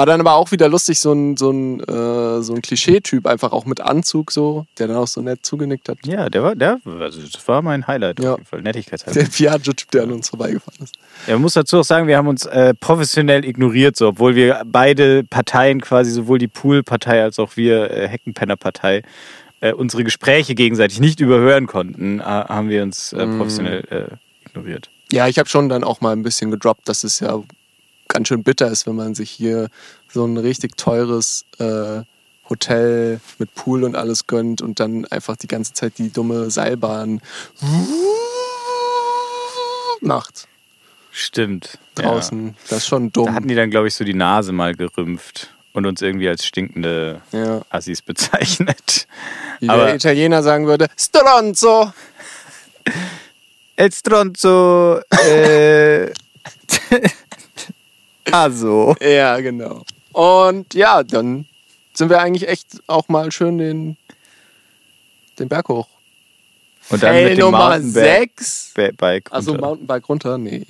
War dann aber auch wieder lustig, so ein, so ein, äh, so ein Klischee-Typ, einfach auch mit Anzug so, der dann auch so nett zugenickt hat. Ja, der war, der, also das war mein Highlight Ja. auf jeden Fall. Nettigkeitshalber. Der Piaggio-Typ, der an uns vorbeigefahren ist. Ja, man muss dazu auch sagen, wir haben uns äh, professionell ignoriert, so, obwohl wir beide Parteien quasi, sowohl die Pool-Partei als auch wir, äh, Heckenpenner-Partei, äh, unsere Gespräche gegenseitig nicht überhören konnten, äh, haben wir uns äh, professionell äh, ignoriert. Ja, ich habe schon dann auch mal ein bisschen gedroppt, dass es ja ganz schön bitter ist, wenn man sich hier so ein richtig teures äh, Hotel mit Pool und alles gönnt und dann einfach die ganze Zeit die dumme Seilbahn macht Stimmt. draußen. Das ist schon Ja. Da dumm. hatten die dann, glaube ich, so die Nase mal gerümpft und uns irgendwie als stinkende ja. Assis bezeichnet. Wie Aber- der Italiener sagen würde, Stronzo! El stronzo. Äh, also. Ja, genau. Und ja, dann sind wir eigentlich echt auch mal schön den, den Berg hoch. Und dann Fail mit dem Nummer Mountainbike 6. Bike Also. Mountainbike runter? Nee.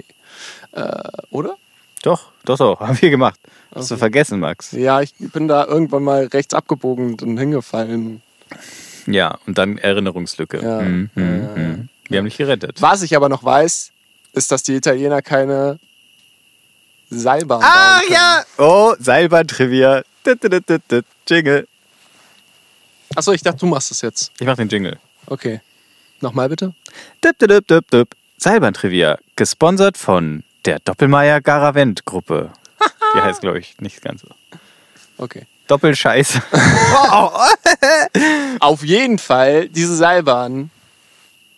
Äh, oder? Doch, doch, doch, haben wir gemacht. Hast du Okay. vergessen, Max? Ja, ich bin da irgendwann mal rechts abgebogen und hingefallen. Ja, und dann Erinnerungslücke. Ja, Mhm, ja, mhm, ja, mhm. Wir haben dich gerettet. Was ich aber noch weiß, ist, dass die Italiener keine Seilbahn Ah, ja! Oh, Seilbahn-Trivia. Jingle. Achso, ich dachte, du machst das jetzt. Ich mach den Jingle. Okay. Nochmal bitte? Dup, dup, dup, dup. Seilbahn-Trivia. Gesponsert von der Doppelmeier Garavent-Gruppe. Die heißt, glaube ich, nicht ganz so. Okay. Doppelscheiße. Auf jeden Fall, diese Seilbahn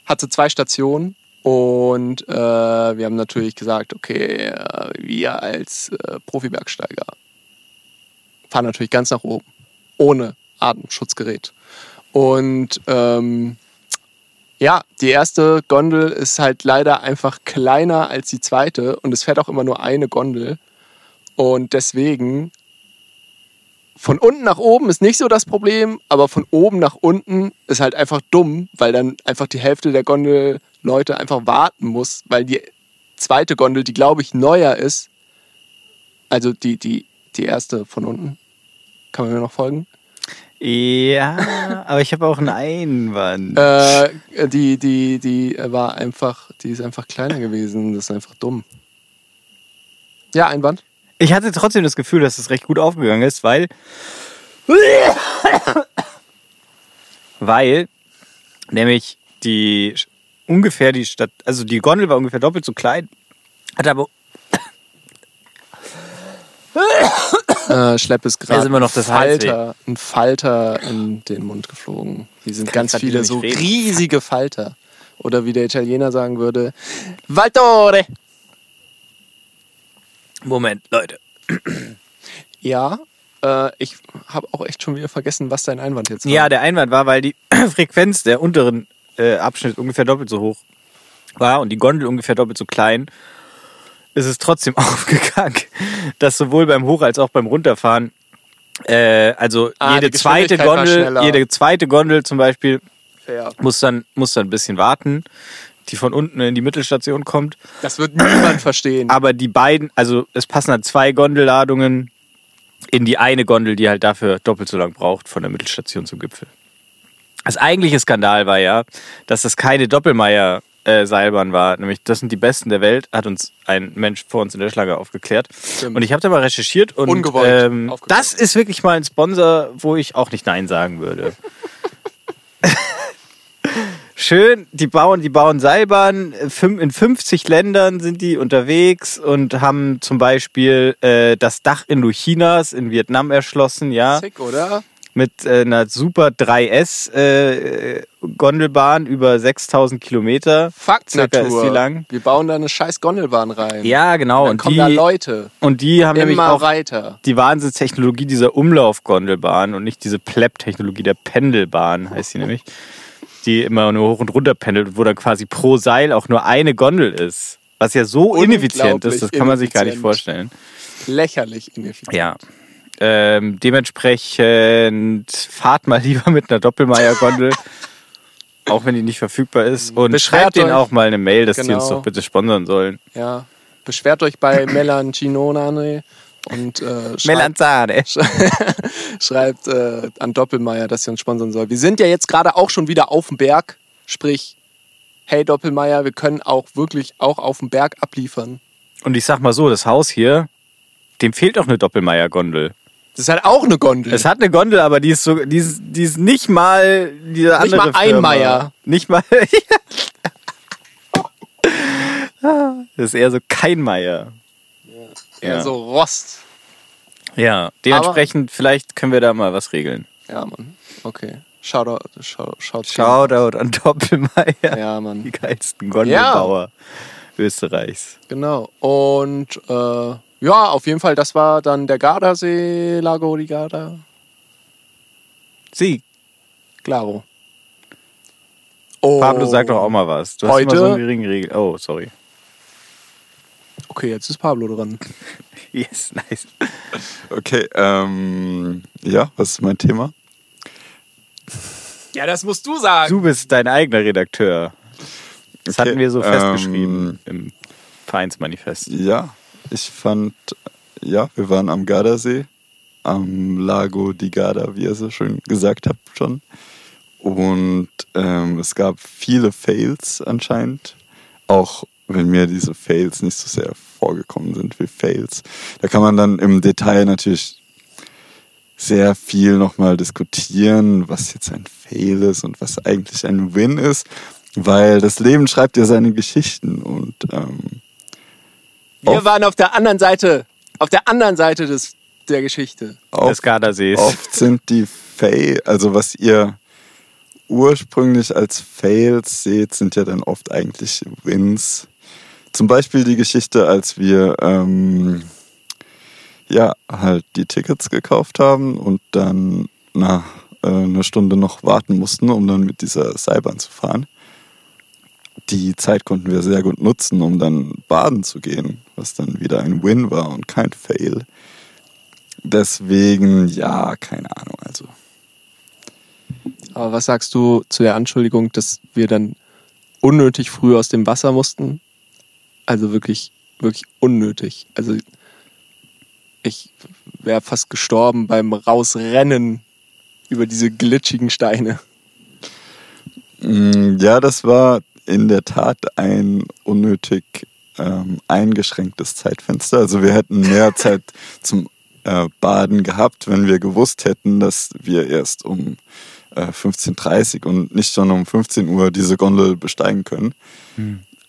hatte zwei Stationen und äh, wir haben natürlich gesagt, okay, äh, wir als äh, Profi-Bergsteiger fahren natürlich ganz nach oben, ohne Atemschutzgerät. Und ähm, ja, die erste Gondel ist halt leider einfach kleiner als die zweite und es fährt auch immer nur eine Gondel. Und deswegen von unten nach oben ist nicht so das Problem, aber von oben nach unten ist halt einfach dumm, weil dann einfach die Hälfte der Gondelleute einfach warten muss, weil die zweite Gondel, die glaube ich neuer ist, also die, die, die erste von unten. Kann man mir noch folgen? ja, aber ich habe auch einen Einwand. Äh, die, die, die war einfach, die ist einfach kleiner gewesen. Das ist einfach dumm. Ja, Einwand. Ich hatte trotzdem das Gefühl, dass es recht gut aufgegangen ist, weil Weil nämlich die ungefähr die Stadt, also die Gondel war ungefähr doppelt so klein, hat aber Äh, Schlepp ist gerade immer noch ein das. Falter, ein Falter in den Mund geflogen. Hier sind ganz grad viele so reden. riesige Falter. Oder wie der Italiener sagen würde, Valtore. Moment, Leute. Ja, äh, ich habe auch echt schon wieder vergessen, was dein Einwand jetzt war. Ja, der Einwand war, weil die Frequenz der unteren äh, Abschnitt ungefähr doppelt so hoch war und die Gondel ungefähr doppelt so klein, ist es trotzdem aufgegangen, dass sowohl beim Hoch- als auch beim Runterfahren, äh, also Ah, jede zweite Gondel, jede zweite Gondel zum Beispiel muss dann, muss dann ein bisschen warten, die von unten in die Mittelstation kommt. Das wird niemand verstehen. Aber die beiden, also es passen dann zwei Gondelladungen in die eine Gondel, die halt dafür doppelt so lang braucht von der Mittelstation zum Gipfel. Das eigentliche Skandal war ja, dass das keine Doppelmeier äh, Seilbahn war, nämlich das sind die besten der Welt, hat uns ein Mensch vor uns in der Schlange aufgeklärt. Stimmt. Und ich habe da mal recherchiert und Ungewollt ähm, das ist wirklich mal ein Sponsor, wo ich auch nicht Nein sagen würde. Schön, die bauen, die bauen Seilbahnen. In 50 Ländern sind die unterwegs und haben zum Beispiel äh, das Dach Indochinas in Vietnam erschlossen, ja, Sick, oder? Mit äh, einer super 3S äh, Gondelbahn über 6000 Kilometer. Fakt Circa ist Natur. die lang. Wir bauen da eine scheiß Gondelbahn rein. Ja, genau. Dann Und kommen die, da Leute. und die haben nämlich Immer auch weiter. die Wahnsinnstechnologie dieser Umlaufgondelbahn und nicht diese Plepp-Technologie der Pendelbahn, heißt sie nämlich, die immer nur hoch und runter pendelt, wo dann quasi pro Seil auch nur eine Gondel ist. Was ja so ineffizient ist, das kann man sich gar nicht vorstellen. Lächerlich ineffizient. Ja. Ähm, dementsprechend fahrt mal lieber mit einer Doppelmeier-Gondel, auch wenn die nicht verfügbar ist. Und Beschwert schreibt denen euch. auch mal eine Mail, dass die Genau. uns doch bitte sponsern sollen. Ja. Beschwert euch bei Melancinone und äh, schreibt, Melanzane. schreibt äh, an Doppelmeier, dass sie uns sponsern soll. Wir sind ja jetzt gerade auch schon wieder auf dem Berg. Sprich, hey Doppelmeier, wir können auch wirklich auch auf dem Berg abliefern. Und ich sag mal so, das Haus hier, dem fehlt auch eine Doppelmeier-Gondel. Das ist halt auch eine Gondel. Es hat eine Gondel, aber die ist so, die ist, die ist nicht mal diese Nicht andere mal ein Firma. Meier. Nicht mal. das ist eher so kein Meier. ja. Ja. so Rost. Ja, dementsprechend vielleicht können wir da mal was regeln. Ja, Mann. Okay. Shoutout. Shoutout. Shoutout. Shoutout an Doppelmeier. Ja, Die Mann. geilsten Gondelbauer Österreichs. Genau. Und äh, ja, auf jeden Fall, das war dann der Gardasee, Lago di Garda. Sie, Claro. Oh. Pablo, sag doch auch mal was. Du hast Heute- immer so einen geringen Regel. Oh, sorry. Okay, jetzt ist Pablo dran. Yes, nice. Okay, ähm, ja, was ist mein Thema? Ja, das musst du sagen. Du bist dein eigener Redakteur. Das Okay, hatten wir so ähm, festgeschrieben im Vereinsmanifest. Ja, ich fand, ja, wir waren am Gardasee, am Lago di Garda, wie ihr so schön gesagt habt schon. Und ähm, es gab viele Fails anscheinend, auch wenn mir diese Fails nicht so sehr vorgekommen sind wie Fails. Da kann man dann im Detail natürlich sehr viel nochmal diskutieren, was jetzt ein Fail ist und was eigentlich ein Win ist, weil das Leben schreibt ja seine Geschichten und ähm, Wir Oft- waren auf der anderen Seite. Auf der anderen Seite des, der Geschichte. oft des Gardasees. Oft sind die Fail, also was ihr ursprünglich als Fails seht, sind ja dann oft eigentlich Wins. Zum Beispiel die Geschichte, als wir ähm, ja halt die Tickets gekauft haben und dann na, äh, eine Stunde noch warten mussten, um dann mit dieser Seilbahn zu fahren. Die Zeit konnten wir sehr gut nutzen, um dann baden zu gehen, was dann wieder ein Win war und kein Fail. Deswegen, ja, keine Ahnung. Also, Aber was sagst du zu der Anschuldigung, dass wir dann unnötig früh aus dem Wasser mussten? Also wirklich, wirklich unnötig. Also ich wäre fast gestorben beim Rausrennen über diese glitschigen Steine. mm, ja, das war in der Tat ein unnötig ähm, eingeschränktes Zeitfenster. Also wir hätten mehr Zeit zum äh, baden gehabt, wenn wir gewusst hätten, dass wir erst um äh, 15.30 Uhr und nicht schon um 15 Uhr diese Gondel besteigen können.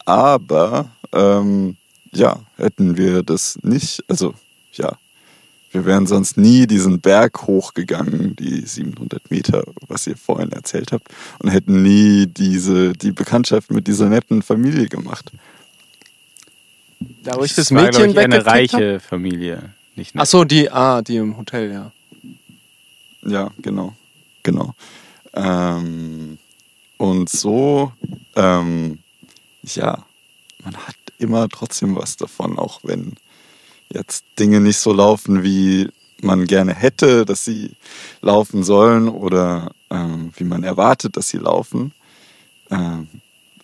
Aber ähm, ja, hätten wir das nicht, also ja, wir wären sonst nie diesen Berg hochgegangen, die 700 Meter, was ihr vorhin erzählt habt, und hätten nie diese, die Bekanntschaft mit dieser netten Familie gemacht. Da wo ich das war, glaub Mädchen ich, eine weggekriegt hab? reiche Familie. Nicht Ach so, die, ah, die im Hotel, ja. Ja, genau, genau. Ähm, und so, ähm, ja, man hat immer trotzdem was davon, auch wenn jetzt Dinge nicht so laufen, wie man gerne hätte, dass sie laufen sollen oder ähm, wie man erwartet, dass sie laufen. Ähm,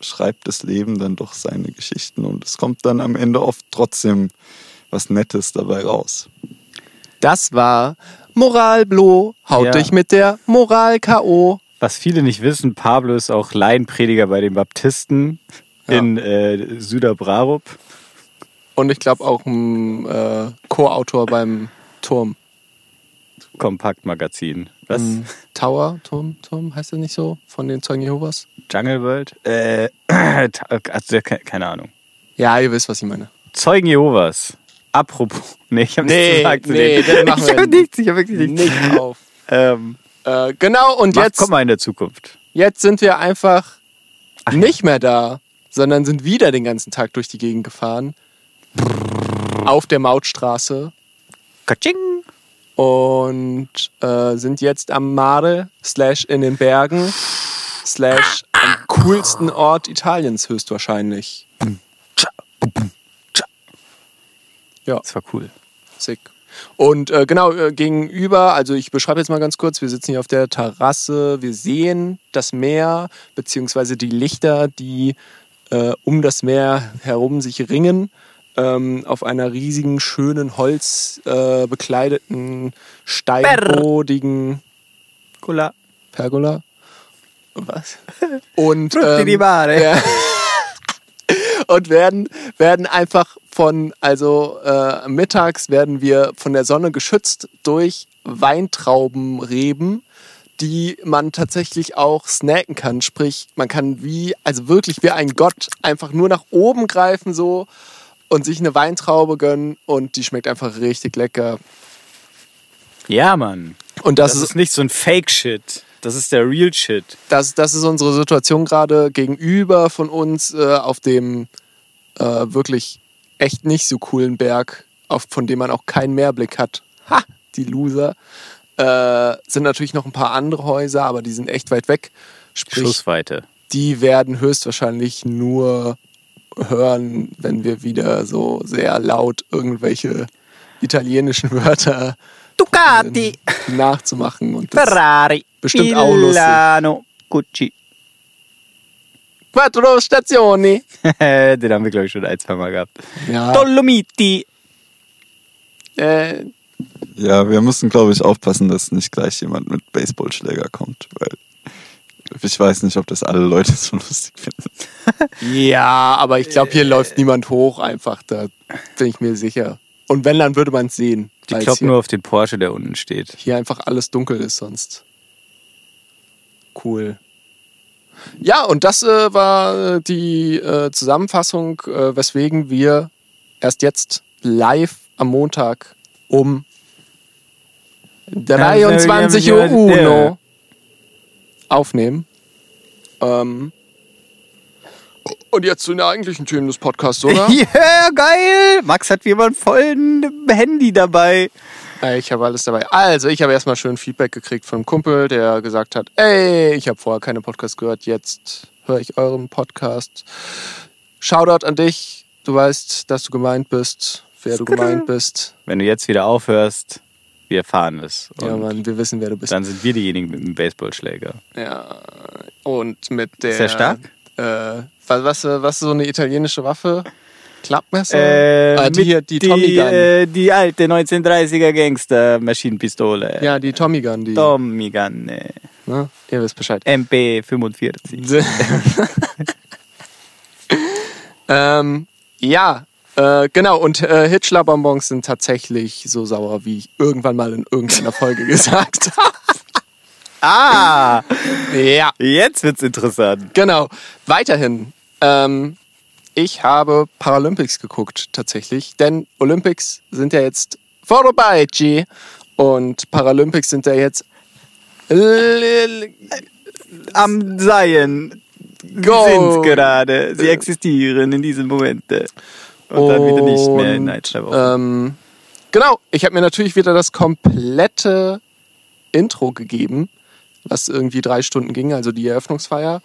schreibt das Leben dann doch seine Geschichten und es kommt dann am Ende oft trotzdem was Nettes dabei raus. Das war Moral Blo, haut Ja. dich mit der Moral K.O. Was viele nicht wissen, Pablo ist auch Laienprediger bei den Baptisten Ja. in äh, Süderbrarup. Und ich glaube auch ein äh, Co-Autor beim Turm. Kompaktmagazin. Was? Ähm, Tower, Turm, Turm, heißt das nicht so? Von den Zeugen Jehovas? Jungle World? Äh, also, der- ke- keine Ahnung. Ja, ihr wisst, was ich meine. Zeugen Jehovas. Apropos. Nee, ich habe Nee, nichts gesagt zu nee, das machen Ich habe nichts, ich habe wirklich nichts. Nicht auf. Ähm, Äh, genau, und macht, jetzt, komm mal in der Zukunft. jetzt sind wir einfach nicht mehr da, sondern sind wieder den ganzen Tag durch die Gegend gefahren. Auf der Mautstraße. Katsching. Und äh, sind jetzt am Mare, slash in den Bergen, slash am coolsten Ort Italiens höchstwahrscheinlich. Ja, Das war cool. sick. Und äh, genau, äh, gegenüber, also ich beschreibe jetzt mal ganz kurz, wir sitzen hier auf der Terrasse, wir sehen das Meer, beziehungsweise die Lichter, die äh, um das Meer herum sich ringen, ähm, auf einer riesigen, schönen, holzbekleideten, äh, steinbodigen Cola. Pergola. Was? Und, mare. ja. und werden, werden einfach von, also äh, mittags werden wir von der Sonne geschützt durch Weintraubenreben, die man tatsächlich auch snacken kann. Sprich, man kann wie, also wirklich wie ein Gott einfach nur nach oben greifen so und sich eine Weintraube gönnen und die schmeckt einfach richtig lecker. Ja, Mann. Und das, Das, ist ist nicht so ein Fake-Shit. Das ist der Real Shit. das, das ist unsere Situation gerade gegenüber von uns äh, auf dem äh, wirklich echt nicht so coolen Berg, auf, von dem man auch keinen Mehrblick hat. Ha, die Loser. Äh, sind natürlich noch ein paar andere Häuser, aber die sind echt weit weg. Sprich, Schussweite. die werden höchstwahrscheinlich nur hören, wenn wir wieder so sehr laut irgendwelche italienischen Wörter Ducati. nachzumachen. Und das Ferrari. bestimmt auch lustig. Milano. Gucci. Quattro Stazioni. Den haben wir, glaube ich, schon ein, zwei Mal gehabt. Ja, Dolomiti. äh, Ja, wir müssen, glaube ich, aufpassen, dass nicht gleich jemand mit Baseballschläger kommt, weil ich weiß nicht, ob das alle Leute so lustig finden. ja, aber ich glaube, hier läuft niemand hoch einfach. Da bin ich mir sicher. Und wenn, dann würde man es sehen. Die kloppen hier, nur auf den Porsche, der unten steht. hier einfach alles dunkel ist sonst. Cool. Ja, und das äh, war äh, die äh, Zusammenfassung, äh, weswegen wir erst jetzt live am Montag um 23 Uhr Uno aufnehmen. Ähm, und jetzt zu den eigentlichen Themen des Podcasts, oder? Ja, geil. Max hat wie immer ein vollen Handy dabei. Ich habe alles dabei. Also, ich habe erstmal schön Feedback gekriegt von einem Kumpel, der gesagt hat, ey, ich habe vorher keine Podcasts gehört, jetzt höre ich euren Podcast. Shoutout an dich. Du weißt, dass du gemeint bist, wer du gemeint bist. Wenn du jetzt wieder aufhörst, wir erfahren es. Und Ja, Mann, wir wissen, wer du bist. dann sind wir diejenigen mit dem Baseballschläger. Ja. Und mit der. Der stark? Äh, was, was, was ist so eine italienische Waffe? Klappmesser? Äh, ah, die hier, die Tommy Gun. Äh, die alte 1930er Gangster Maschinenpistole. ja, die Tommy Gun. Die, Tommy Gun. ne? Ihr wisst Bescheid. MP 45. ähm, ja, Äh, genau, und äh, Hitchler-Bonbons sind tatsächlich so sauer, wie ich irgendwann mal in irgendeiner Folge gesagt habe. Ah, Ja, jetzt wird's interessant. genau. Weiterhin, ähm, ich habe Paralympics geguckt, tatsächlich. Denn Olympics sind ja jetzt vorbei, G. Und Paralympics sind ja jetzt Am Seien Go. sind's gerade. Sie existieren in diesen Momente. Und, dann wieder nicht mehr in Wochen. Ähm, genau, ich habe mir natürlich wieder das komplette Intro gegeben, was irgendwie drei Stunden ging, also die Eröffnungsfeier.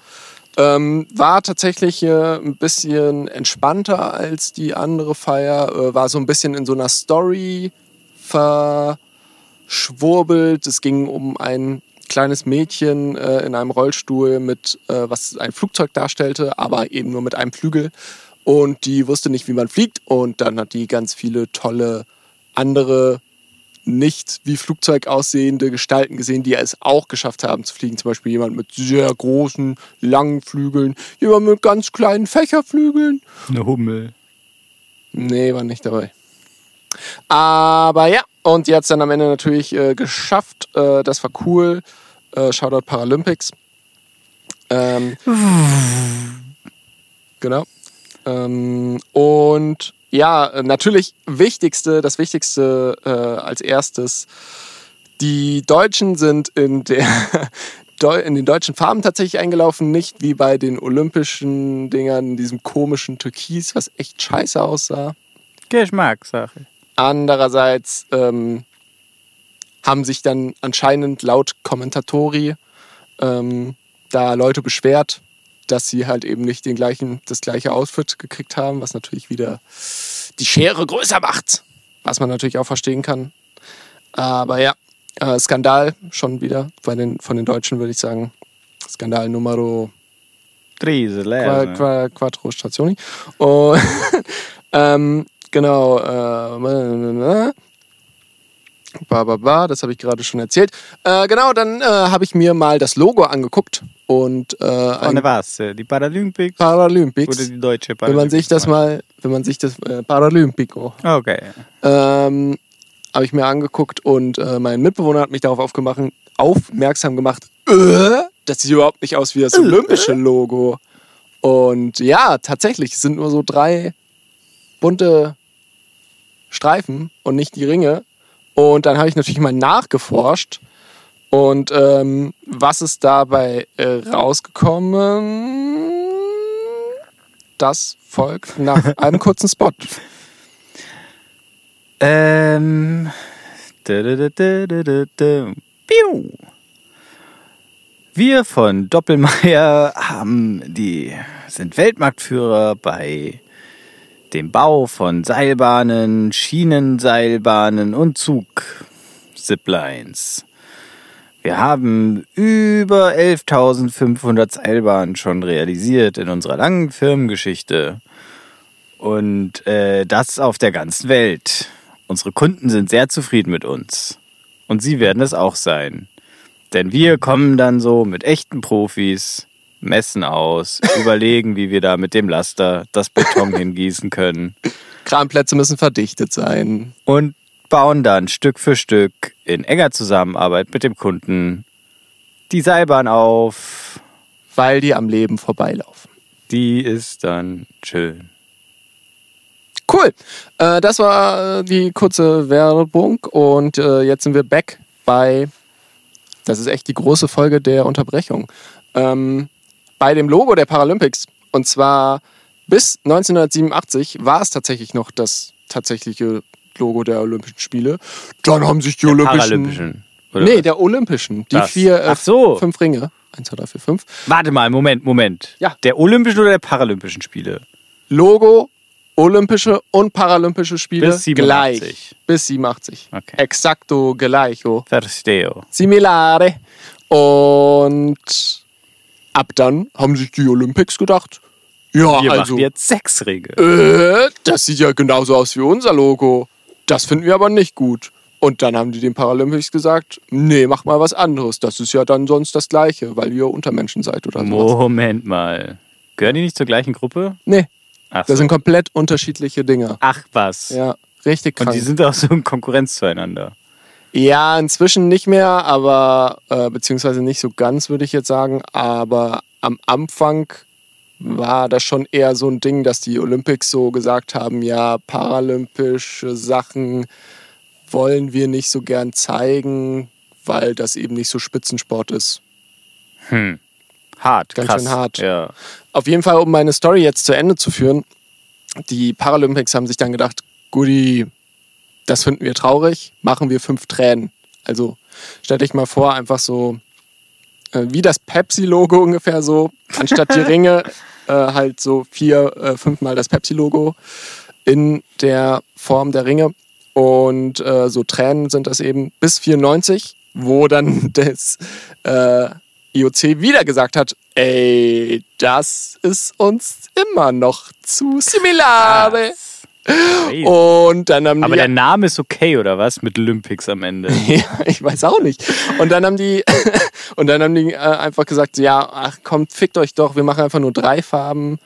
Ähm, war tatsächlich äh, ein bisschen entspannter als die andere Feier, äh, war so ein bisschen in so einer Story verschwurbelt. Es ging um ein kleines Mädchen äh, in einem Rollstuhl mit, äh, was ein Flugzeug darstellte, aber eben nur mit einem Flügel. Und die wusste nicht, wie man fliegt. Und dann hat die ganz viele tolle andere nicht wie Flugzeug aussehende Gestalten gesehen, die es auch geschafft haben zu fliegen. Zum Beispiel jemand mit sehr großen, langen Flügeln, jemand mit ganz kleinen Fächerflügeln. Eine Hummel. Nee, war nicht dabei. Aber ja, und die hat es dann am Ende natürlich äh, geschafft. Äh, das war cool. Äh, Shoutout Paralympics. Ähm, genau. Ähm, und ja, äh, natürlich wichtigste, das Wichtigste äh, als erstes. Die Deutschen sind in der in den deutschen Farben tatsächlich eingelaufen, nicht wie bei den olympischen Dingern, in diesem komischen Türkis, was echt scheiße aussah. Geschmackssache. Andererseits ähm, haben sich dann anscheinend laut Kommentatori ähm, da Leute beschwert, dass sie halt eben nicht den gleichen, das gleiche Outfit gekriegt haben, was natürlich wieder die Schere größer macht. Was man natürlich auch verstehen kann. Aber ja, äh, Skandal schon wieder bei den, von den Deutschen, würde ich sagen. Skandal Numero Trise, Qua, qua, Quattro Stationi. Und, ähm, genau. Äh, ba, ba, ba, das habe ich gerade schon erzählt. Äh, genau, dann äh, habe ich mir mal das Logo angeguckt und äh, ein was? Die Paralympics Paralympics. oder die deutsche Wenn Paralympics? man sich das mal, wenn man sich das äh, Paralympico Okay. ähm, habe ich mir angeguckt und äh, mein Mitbewohner hat mich darauf aufgemacht, aufmerksam gemacht, äh, das sieht überhaupt nicht aus wie das olympische Logo. Und ja, tatsächlich, es sind nur so drei bunte Streifen und nicht die Ringe. Und dann habe ich natürlich mal nachgeforscht. Und ähm, was ist dabei äh, rausgekommen? Das folgt nach einem kurzen Spot. Ähm. Wir von Doppelmeier haben die, sind Weltmarktführer bei dem Bau von Seilbahnen, Schienenseilbahnen und Zug-Ziplines. Wir haben über 11.500 Seilbahnen schon realisiert in unserer langen Firmengeschichte. Und äh, das auf der ganzen Welt. Unsere Kunden sind sehr zufrieden mit uns. Und sie werden es auch sein. Denn wir kommen dann so mit echten Profis, messen aus, überlegen, wie wir da mit dem Laster das Beton hingießen können Kramplätze müssen verdichtet sein. und bauen dann Stück für Stück in enger Zusammenarbeit mit dem Kunden die Seilbahn auf. weil die am Leben vorbeilaufen. Die ist dann schön. Cool. Äh, das war äh, die kurze Werbung und äh, jetzt sind wir back bei, das ist echt die große Folge der Unterbrechung, ähm, bei dem Logo der Paralympics. Und zwar bis 1987 war es tatsächlich noch das tatsächliche Logo der Olympischen Spiele. Dann haben sich die Olympischen... Paralympischen. Oder Nee, was? der Olympischen. Die Das. vier, äh, Ach so. fünf Ringe. Eins, zwei, drei, vier, fünf. Warte mal, Moment, Moment. Ja. Der Olympischen oder der Paralympischen Spiele? Logo, Olympische und Paralympische Spiele Bis 87. gleich. Bis 87. Okay. Exacto gleicho. Verstehe. Similare. Und ab dann haben sich die Olympics gedacht, ja, Wir also, machen jetzt sechs Ringe. äh, das sieht ja genauso aus wie unser Logo. Das finden wir aber nicht gut. Und dann haben die den Paralympics gesagt, nee, mach mal was anderes. Das ist ja dann sonst das Gleiche, weil ihr Untermenschen seid oder so. Moment mal. Gehören die nicht zur gleichen Gruppe? Nee, Ach Das so. sind komplett unterschiedliche Dinge. Ach was. Ja, richtig Und krank. die sind auch so in Konkurrenz zueinander. Ja, inzwischen nicht mehr, aber äh, beziehungsweise nicht so ganz, würde ich jetzt sagen. Aber am Anfang war das schon eher so ein Ding, dass die Olympics so gesagt haben, ja, paralympische Sachen wollen wir nicht so gern zeigen, weil das eben nicht so Spitzensport ist. Hm. Hart, Ganz krass. schön hart. Ja. Auf jeden Fall, um meine Story jetzt zu Ende zu führen, die Paralympics haben sich dann gedacht, Guti, das finden wir traurig, machen wir fünf Tränen. Also stell dich mal vor, einfach so wie das Pepsi-Logo ungefähr so, anstatt die Ringe äh, halt so vier, äh, fünfmal das Pepsi-Logo in der Form der Ringe. Und äh, so Tränen sind das eben bis 94, wo dann das äh, IOC wieder gesagt hat, ey, das ist uns immer noch zu similar. Und dann haben Aber die der Name ist okay, oder was? Mit Olympics am Ende. ja, ich weiß auch nicht. Und dann haben die, und dann haben die äh, einfach gesagt, ja, ach kommt, fickt euch doch, wir machen einfach nur drei Farben.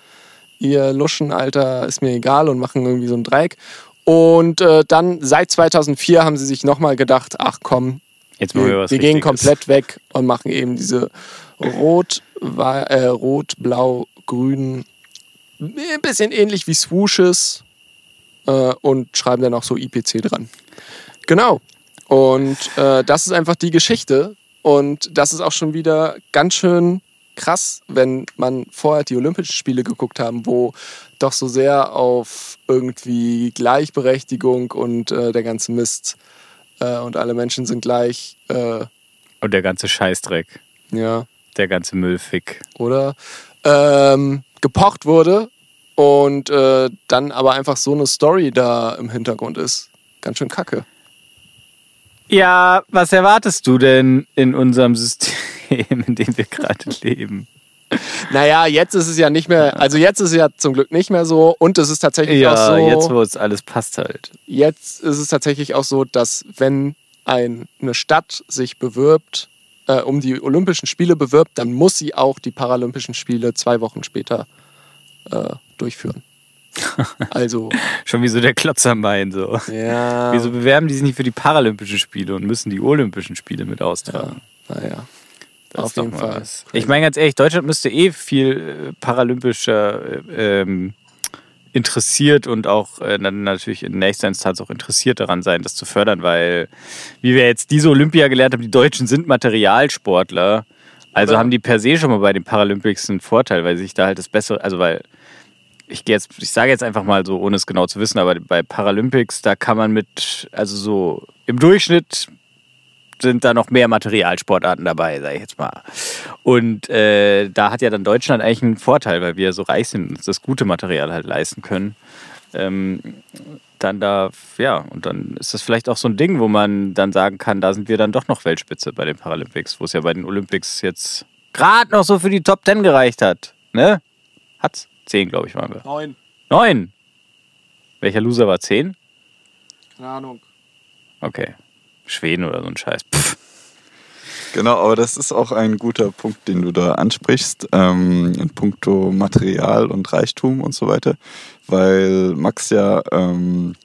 Ihr Luschen, Alter, ist mir egal und machen irgendwie so ein Dreieck. Und äh, dann seit 2004 haben sie sich nochmal gedacht, ach komm, Jetzt wir wir, was wir gehen komplett weg und machen eben diese rot, äh, rot, blau, grün, ein bisschen ähnlich wie Swooshes äh, und schreiben dann auch so IPC dran. Genau. Und äh, das ist einfach die Geschichte. Und das ist auch schon wieder ganz schön krass, wenn man vorher die Olympischen Spiele geguckt haben, wo doch so sehr auf irgendwie Gleichberechtigung und äh, der ganze Mist äh, und alle Menschen sind gleich, äh, Und der ganze Scheißdreck. ja, Der ganze Müllfick. oder? Ähm, gepocht wurde und äh, dann aber einfach so eine Story da im Hintergrund ist. Ganz schön kacke. Ja, was erwartest du denn in unserem System, in dem wir gerade leben? Naja, jetzt ist es ja nicht mehr, also jetzt ist es ja zum Glück nicht mehr so und es ist tatsächlich Ja, auch so. jetzt wo es alles passt halt. Jetzt ist es tatsächlich auch so, dass wenn ein, eine Stadt sich bewirbt, äh, um die Olympischen Spiele bewirbt, dann muss sie auch die Paralympischen Spiele zwei Wochen später äh, durchführen. Also, Schon wie so der Klotz am Bein so. ja. Wieso bewerben die sich nicht für die Paralympischen Spiele und müssen die Olympischen Spiele mit austragen? Naja. Das Auf jeden Fall. was. Ich meine ganz ehrlich, Deutschland müsste eh viel äh, paralympischer äh, ähm, interessiert und auch äh, dann natürlich in nächster Instanz auch interessiert daran sein, das zu fördern, weil, wie wir jetzt diese Olympia gelernt haben, die Deutschen sind Materialsportler. Also haben die per se schon mal bei den Paralympics einen Vorteil, weil sich da halt das bessere, also weil ich gehe jetzt, ich sage jetzt einfach mal so, ohne es genau zu wissen, aber bei Paralympics, da kann man mit, also so im Durchschnitt sind da noch mehr Materialsportarten dabei, sage ich jetzt mal. Und äh, da hat ja dann Deutschland eigentlich einen Vorteil, weil wir so reich sind und uns das gute Material halt leisten können. Ähm, dann da, ja, und dann ist das vielleicht auch so ein Ding, wo man dann sagen kann, da sind wir dann doch noch Weltspitze bei den Paralympics, wo es ja bei den Olympics jetzt gerade noch so für die Top Ten gereicht hat. Ne? Hat's? Zehn, glaube ich, waren wir. Neun. Neun! Welcher Loser war zehn? Keine Ahnung. Okay. Schweden oder so ein Scheiß. Pff. Genau, aber das ist auch ein guter Punkt, den du da ansprichst, ähm, in puncto Material und Reichtum und so weiter, weil Max ja ähm,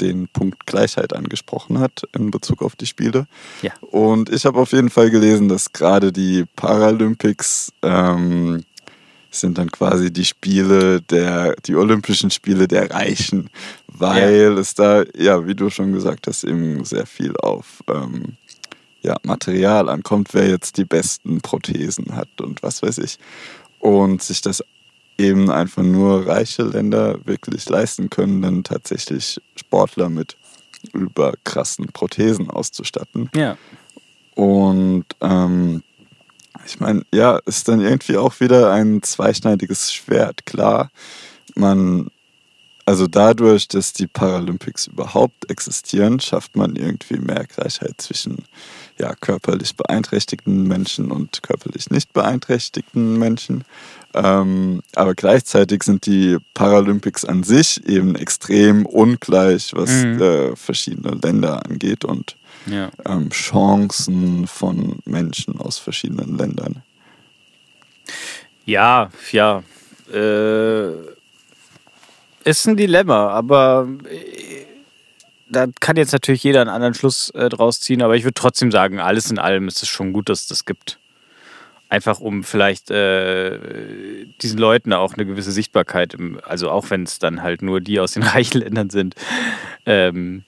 den Punkt Gleichheit angesprochen hat in Bezug auf die Spiele. Ja. Und ich habe auf jeden Fall gelesen, dass gerade die Paralympics ähm, sind dann quasi die Spiele der, die Olympischen Spiele der Reichen, weil es da, ja, wie du schon gesagt hast, eben sehr viel auf ähm, ja, Material ankommt, wer jetzt die besten Prothesen hat und was weiß ich. Und sich das eben einfach nur reiche Länder wirklich leisten können, dann tatsächlich Sportler mit überkrassen Prothesen auszustatten. Ja. Und ähm, ich meine, ja, ist dann irgendwie auch wieder ein zweischneidiges Schwert. Klar, man, also dadurch, dass die Paralympics überhaupt existieren, schafft man irgendwie mehr Gleichheit zwischen ja, körperlich beeinträchtigten Menschen und körperlich nicht beeinträchtigten Menschen. Ähm, aber gleichzeitig sind die Paralympics an sich eben extrem ungleich, was Mhm. äh, verschiedene Länder angeht und Ja. ähm, Chancen von Menschen aus verschiedenen Ländern. Ja, ja. Äh, Ist ein Dilemma, aber äh, da kann jetzt natürlich jeder einen anderen Schluss äh, draus ziehen, aber ich würde trotzdem sagen, alles in allem ist es schon gut, dass es das gibt. Einfach um vielleicht äh, diesen Leuten auch eine gewisse Sichtbarkeit, im, also auch wenn es dann halt nur die aus den reichen Ländern sind, ähm,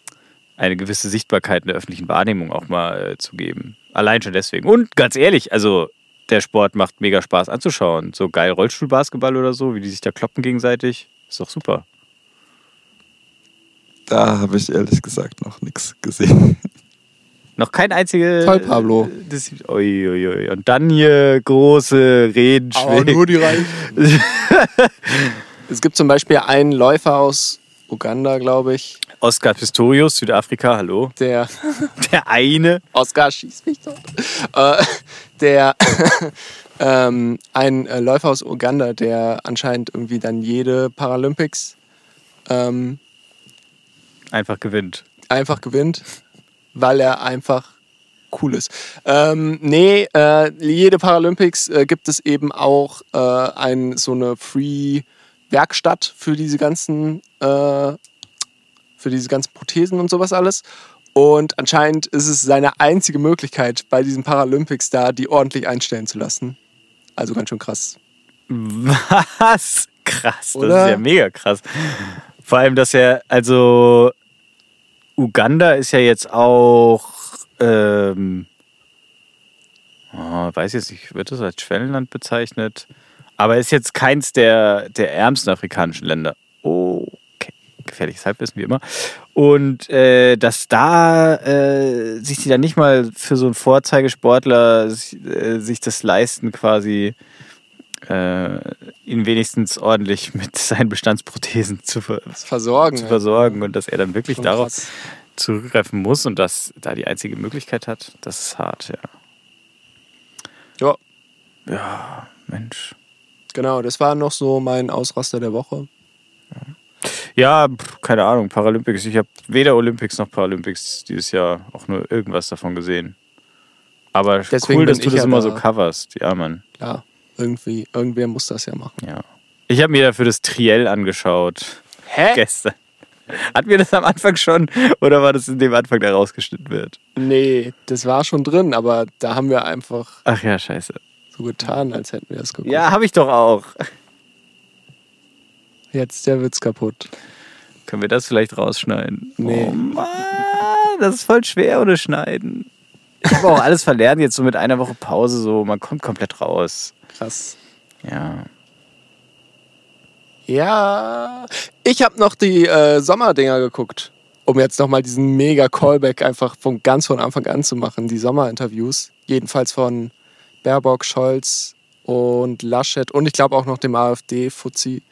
eine gewisse Sichtbarkeit in der öffentlichen Wahrnehmung auch mal äh, zu geben. Allein schon deswegen. Und ganz ehrlich, also der Sport macht mega Spaß anzuschauen. So geil Rollstuhlbasketball oder so, wie die sich da kloppen gegenseitig, ist doch super. Da habe ich ehrlich gesagt noch nichts gesehen. Noch kein einziges. Toll, Pablo. Das, ui, ui, ui. Und dann hier große Reden. schwingen. die Reichen. es gibt zum Beispiel einen Läufer aus Uganda, glaube ich, Oscar Pistorius, Südafrika, hallo. der Der eine. Oscar schießt mich dort. Äh, der ähm, ein äh, Läufer aus Uganda, der anscheinend irgendwie dann jede Paralympics ähm, Einfach gewinnt. einfach gewinnt, weil er einfach cool ist. Ähm, nee, äh, jede Paralympics äh, gibt es eben auch äh, ein, so eine Free-Werkstatt für diese ganzen äh, für diese ganzen Prothesen und sowas alles. Und anscheinend ist es seine einzige Möglichkeit, bei diesen Paralympics da die ordentlich einstellen zu lassen. Also ganz schön krass. Was? Krass, das Oder? ist ja mega krass. Vor allem, dass er, also Uganda ist ja jetzt auch, ähm, oh, weiß jetzt nicht, wird das als Schwellenland bezeichnet? Aber ist jetzt keins der, der ärmsten afrikanischen Länder. Okay, gefährliches Halbwissen wie immer. Und äh, dass da äh, sich die dann nicht mal für so einen Vorzeigesportler sich, äh, sich das leisten, quasi äh, ihn wenigstens ordentlich mit seinen Bestandsprothesen zu, ver Versorgen. zu versorgen und dass er dann wirklich Schon darauf krass. zurückgreifen muss und das da die einzige Möglichkeit hat, das ist hart, ja. Ja, Ja, Mensch. Genau. Das war noch so mein Ausraster der Woche. Ja, keine Ahnung, Paralympics. Ich habe weder Olympics noch Paralympics dieses Jahr auch nur irgendwas davon gesehen. Aber Deswegen cool, dass du das ja immer da. so coverst. Ja, Mann. Klar, irgendwie, irgendwer muss das ja machen. Ja. Ich habe mir dafür das Triell angeschaut. Hä? Gestern. Hatten wir das am Anfang schon oder war das in dem Anfang, der rausgeschnitten wird? Nee, das war schon drin, aber da haben wir einfach Ach ja, scheiße. So getan, als hätten wir das geguckt. Ja, habe ich doch auch. Jetzt der Witz kaputt. Können wir das vielleicht rausschneiden? Nee. Oh Mann, das ist voll schwer ohne Schneiden. Ich habe auch alles verlernt, jetzt so mit einer Woche Pause, so man kommt komplett raus. Krass. Ja. Ja, ich habe noch die äh, Sommerdinger geguckt, um jetzt nochmal diesen mega Callback einfach von ganz von Anfang an zu machen. Die Sommerinterviews, jedenfalls von Baerbock, Scholz und Laschet und ich glaube auch noch dem AfD-Fuzzi,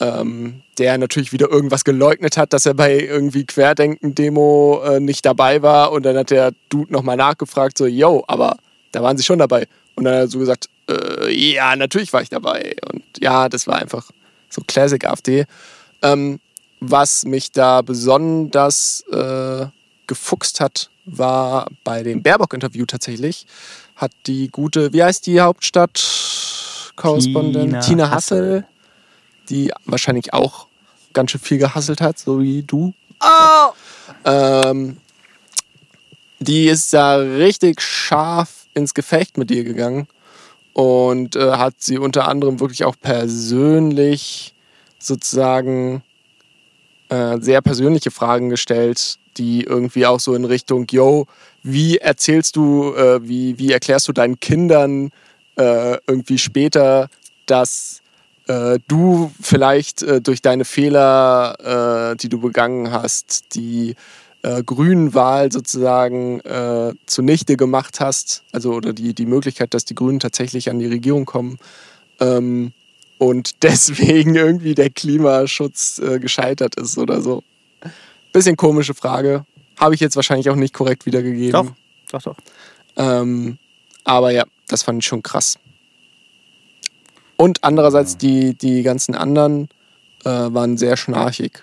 ähm, der natürlich wieder irgendwas geleugnet hat, dass er bei irgendwie Querdenken-Demo äh, nicht dabei war und dann hat der Dude nochmal nachgefragt, so, yo, aber da waren sie schon dabei. Und dann hat er so gesagt, äh, ja, natürlich war ich dabei. Und ja, das war einfach so Classic AfD. Ähm, was mich da besonders äh, gefuchst hat, war bei dem Baerbock-Interview tatsächlich, hat die gute, wie heißt die Hauptstadt-Korrespondentin? Tina Tina Hassel. Hassel, die wahrscheinlich auch ganz schön viel gehasselt hat, so wie du. Ähm, die ist da richtig scharf ins Gefecht mit dir gegangen und äh, hat sie unter anderem wirklich auch persönlich sozusagen äh, sehr persönliche Fragen gestellt, die irgendwie auch so in Richtung, yo, wie erzählst du, äh, wie, wie erklärst du deinen Kindern äh, irgendwie später, dass äh, du vielleicht äh, durch deine Fehler, äh, die du begangen hast, die äh, Grünen-Wahl sozusagen zunichte gemacht hast, also oder die, die Möglichkeit, dass die Grünen tatsächlich an die Regierung kommen ähm, und deswegen irgendwie der Klimaschutz gescheitert ist oder so. Bisschen komische Frage. Habe ich jetzt wahrscheinlich auch nicht korrekt wiedergegeben. Doch, doch, doch. Ähm, aber ja, das fand ich schon krass. Und andererseits, die, die ganzen anderen äh, waren sehr schnarchig.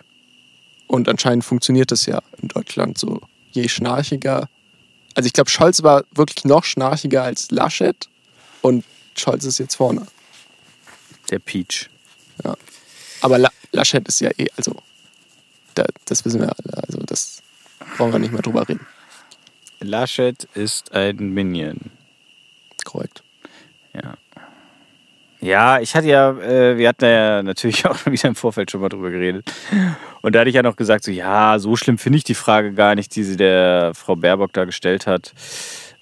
Und anscheinend funktioniert das ja in Deutschland so. Je schnarchiger. Also ich glaube, Scholz war wirklich noch schnarchiger als Laschet. Und Scholz ist jetzt vorne. Der Peach. Aber La Laschet ist ja eh, also, da, das wissen wir alle. Also, das brauchen wir nicht mehr drüber reden. Laschet ist ein Minion. Korrekt. Ja. Ja, ich hatte ja, äh, wir hatten ja natürlich auch wieder im Vorfeld schon mal drüber geredet. Und da hatte ich ja noch gesagt, so ja, so schlimm finde ich die Frage gar nicht, die sie der Frau Baerbock da gestellt hat.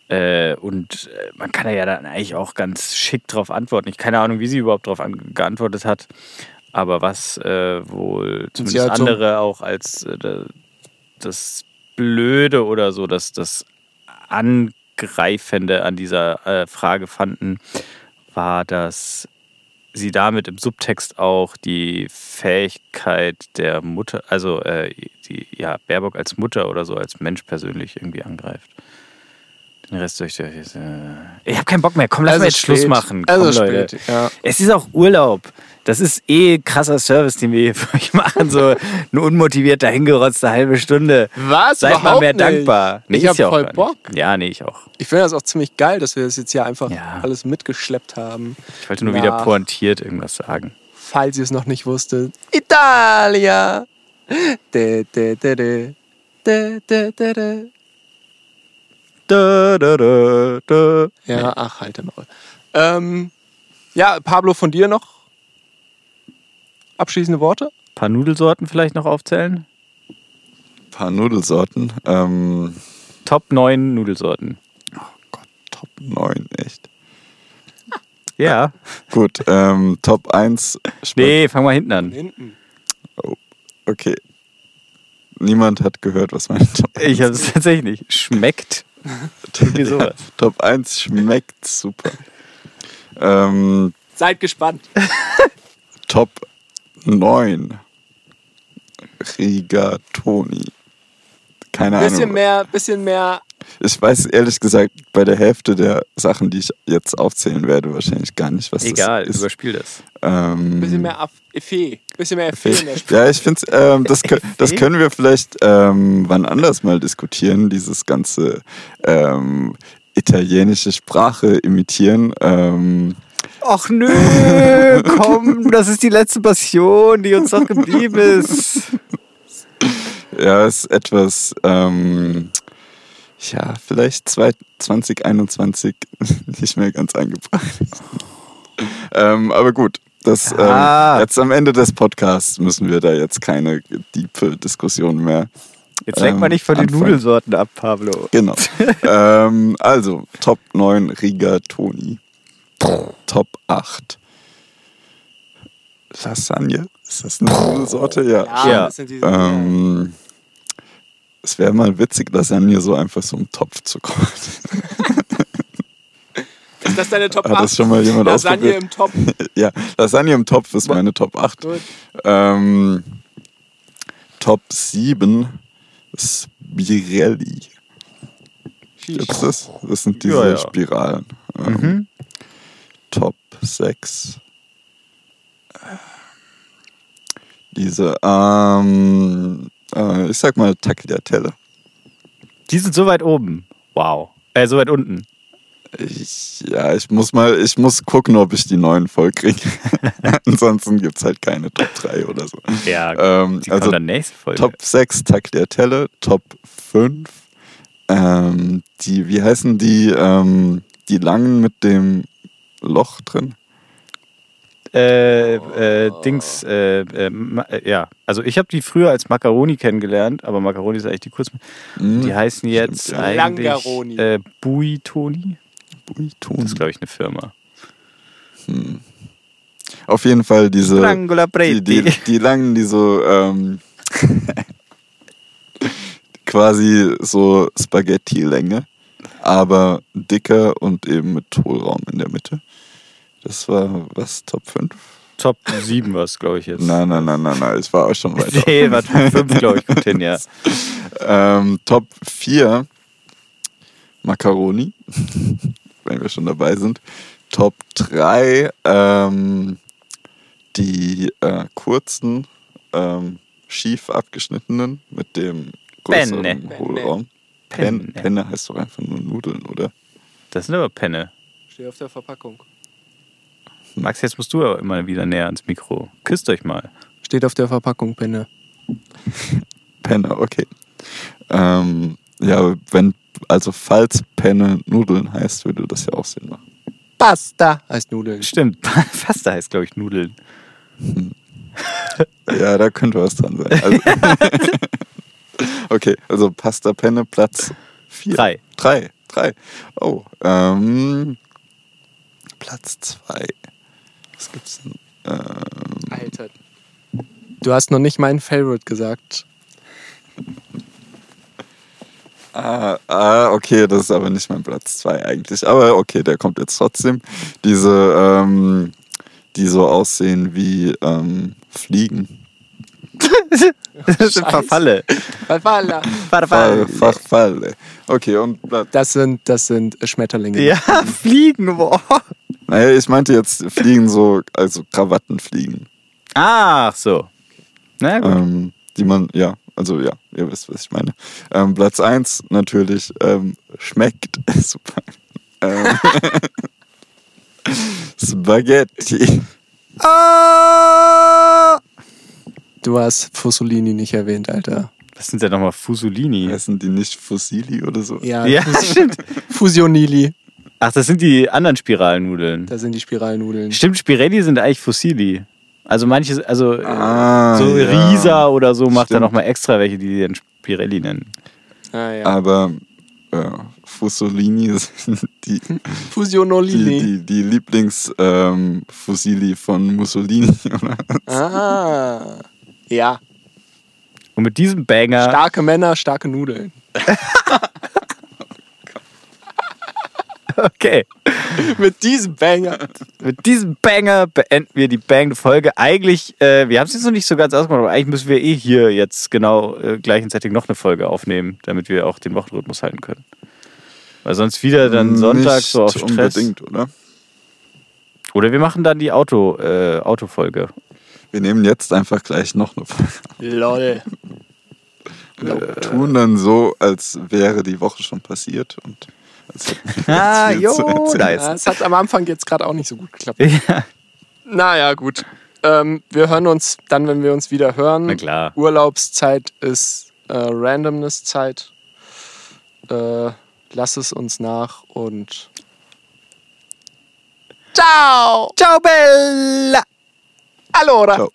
Äh, und äh, man kann ja dann eigentlich auch ganz schick drauf antworten. Ich keine Ahnung, wie sie überhaupt darauf geantwortet hat. Aber was äh, wohl zumindest so- andere auch als äh, das Blöde oder so, das, das Angreifende an dieser äh, Frage fanden, war, dass sie damit im Subtext auch die Fähigkeit der Mutter, also äh, die ja, Baerbock als Mutter oder so, als Mensch persönlich irgendwie angreift. Den Rest durch. Äh, ich habe keinen Bock mehr. Komm, lass mal jetzt Schluss machen. Komm, Also Leute. spät, ja. Es ist auch Urlaub. Das ist eh krasser Service, den wir hier für euch machen. So ein unmotivierter, hingerotzter halbe Stunde. Was? Seid mal Überhaupt mehr nicht. dankbar. Ich ist hab ja voll. Bock. Ja, nee, ich auch. Ich finde das auch ziemlich geil, dass wir das jetzt hier einfach Ja. alles mitgeschleppt haben. Ich wollte nur Nach- wieder pointiert irgendwas sagen. Falls ihr es noch nicht wusstet. Italia! De, de, de, de. De, de, de, de. Da, da, da, da. Ja, ach, halt den Maul. Ähm, ja, Pablo, von dir noch abschließende Worte? paar Nudelsorten vielleicht noch aufzählen? paar Nudelsorten. Ähm, Top 9 Nudelsorten. Gott, Top 9, echt. Ja. Gut, ähm, Top 1. Nee, fang mal hinten an. Hinten. Okay. Niemand hat gehört, was mein Top Ich habe es tatsächlich nicht. Schmeckt. Sowas. Top 1 schmeckt super. Ähm, Seid gespannt. Top 9. Rigatoni. Keine Bisschen Ahnung. mehr, bisschen mehr. Ich weiß ehrlich gesagt bei der Hälfte der Sachen, die ich jetzt aufzählen werde, wahrscheinlich gar nicht, was Egal, das ist. überspiel das. Ähm, Bisschen mehr Effet. Bisschen mehr Effet in der Sprache. Ja, ich finde, ähm, das, das können wir vielleicht ähm, wann anders mal diskutieren, dieses ganze ähm, italienische Sprache imitieren. Ähm, Ach nö, komm, das ist die letzte Passion, die uns noch geblieben ist. ja, ist etwas, ähm, ja, vielleicht zwei- 2021 nicht mehr ganz angebracht. ähm, aber gut, das, Ah. ähm, jetzt am Ende des Podcasts müssen wir da jetzt keine tiefe Diskussion mehr Jetzt lenk mal Ähm, nicht von den. Nudelsorten ab, Pablo. Genau. ähm, also, Top 9 Rigatoni. Top 8. Lasagne? Ist das eine Nudelsorte? Ja. Ja. das sind diese- Ähm, es wäre mal witzig, Lasagne so einfach so im Topf zu kochen. Ist das deine Top Hat 8? das schon mal jemand Lasagne ausprobiert? im Top. ja, Lasagne im Topf ist meine Top 8. Gut. Ähm, Top 7 ist Birelli. Gibt's das? Das sind diese Ja, ja. Spiralen. Ähm, Mhm. Top 6. Diese, ähm, äh, ich sag mal Tagliatelle. Die sind so weit oben. Wow. Äh, so weit unten. Ich, ja, ich muss mal, ich muss gucken, ob ich die neuen voll kriege. Ansonsten gibt es halt keine Top 3 oder so. Ja, Ähm, die also dann nächste Folge. Top 6 Tagliatelle, Top 5. Ähm, die, wie heißen die, ähm, die langen mit dem Loch drin? Äh, äh, Dings, äh, äh, äh, ja. Also ich habe die früher als Macaroni kennengelernt, aber Macaroni ist eigentlich die kurz. Hm, Die heißen jetzt ja. eigentlich Langaroni. äh, Buitoni. Buitoni. Das ist, glaube ich, eine Firma. Auf jeden Fall diese, die, die, die langen, die so ähm, quasi so Spaghetti-Länge, aber dicker und eben mit Hohlraum in der Mitte. Das war was, Top 5? Top 7 war es, glaube ich, jetzt. Nein, nein, nein, nein, nein, ich war auch schon weiter. Nee, war Top 5, glaube ich, kommt hin, ja. Ähm, Top 4 Macaroni, wenn wir schon dabei sind. Top 3 ähm, die äh, kurzen, ähm, schief abgeschnittenen mit dem größeren. Hohlraum. Penne. Penne. Penne heißt doch einfach nur Nudeln, oder? Das sind aber Penne. Steht auf der Verpackung. Max, jetzt musst du aber immer wieder näher ans Mikro. Küsst euch mal. Steht auf der Verpackung, Penne. Penne, okay. Ähm, ja, wenn, also falls Penne Nudeln heißt, würde das ja auch Sinn machen. Pasta heißt Nudeln. Stimmt, Pasta heißt, glaube ich, Nudeln. Ja, da könnte was dran sein. Also, okay, also Pasta Penne Platz 4. Drei. Drei. Drei. Oh, ähm, Platz 2. Was gibt's denn? Ähm, Alter. Du hast noch nicht meinen Favorite gesagt. ah, ah, okay, das ist aber nicht mein Platz 2 eigentlich. Aber okay, der kommt jetzt trotzdem. Diese, ähm, die so aussehen wie ähm, Fliegen. Das sind Verfalle. Fall, Fall, Fachfalle. Okay, und Das sind, das sind Schmetterlinge. Ja, Fliegen, boah. Naja, ich meinte jetzt Fliegen so, also Krawattenfliegen. Ach so. Na gut. Ähm, die man, ja, also ja, ihr wisst, was ich meine. Ähm, Platz 1 natürlich ähm, schmeckt super. Ähm, Spaghetti. Ah! Du hast Fussolini nicht erwähnt, Alter. Was sind denn nochmal Fusulini? Heißen die nicht Fossili oder so? Ja, Ja, stimmt. Fusionili. Ach, das sind die anderen Spiralnudeln. Da sind die Spiralnudeln. Stimmt, Spirelli sind eigentlich Fossili. Also manche, also Ah, so ja. Risa oder so macht da nochmal extra welche, die die dann Spirelli nennen. Ah, ja. Aber äh, Fussolini sind die, die, Fusionolini. die, die Lieblingsfossili von Mussolini. Oder? Ah. Ja. Und mit diesem Banger Starke Männer, starke Nudeln. Okay. Mit diesem Banger. Mit diesem Banger beenden wir die bangende Folge. Eigentlich, äh, wir haben es jetzt noch nicht so ganz ausgemacht, aber eigentlich müssen wir eh hier jetzt genau äh, gleichen Setting noch eine Folge aufnehmen, damit wir auch den Wochenrhythmus halten können. Weil sonst wieder dann Sonntag Nicht so auf Stress. unbedingt, oder? Oder wir machen dann die Auto, äh, Autofolge. Wir nehmen jetzt einfach gleich noch eine Folge. Lol. Wir tun dann so, als wäre die Woche schon passiert und Ah, jo, nice. Ja, es hat am Anfang jetzt gerade auch nicht so gut geklappt. Ja. Naja, gut. Ähm, wir hören uns dann, wenn wir uns wieder hören. Na klar. Urlaubszeit ist äh, Randomness-Zeit. Äh, lass es uns nach und. Ciao! Ciao, Bella! Allora! Ciao.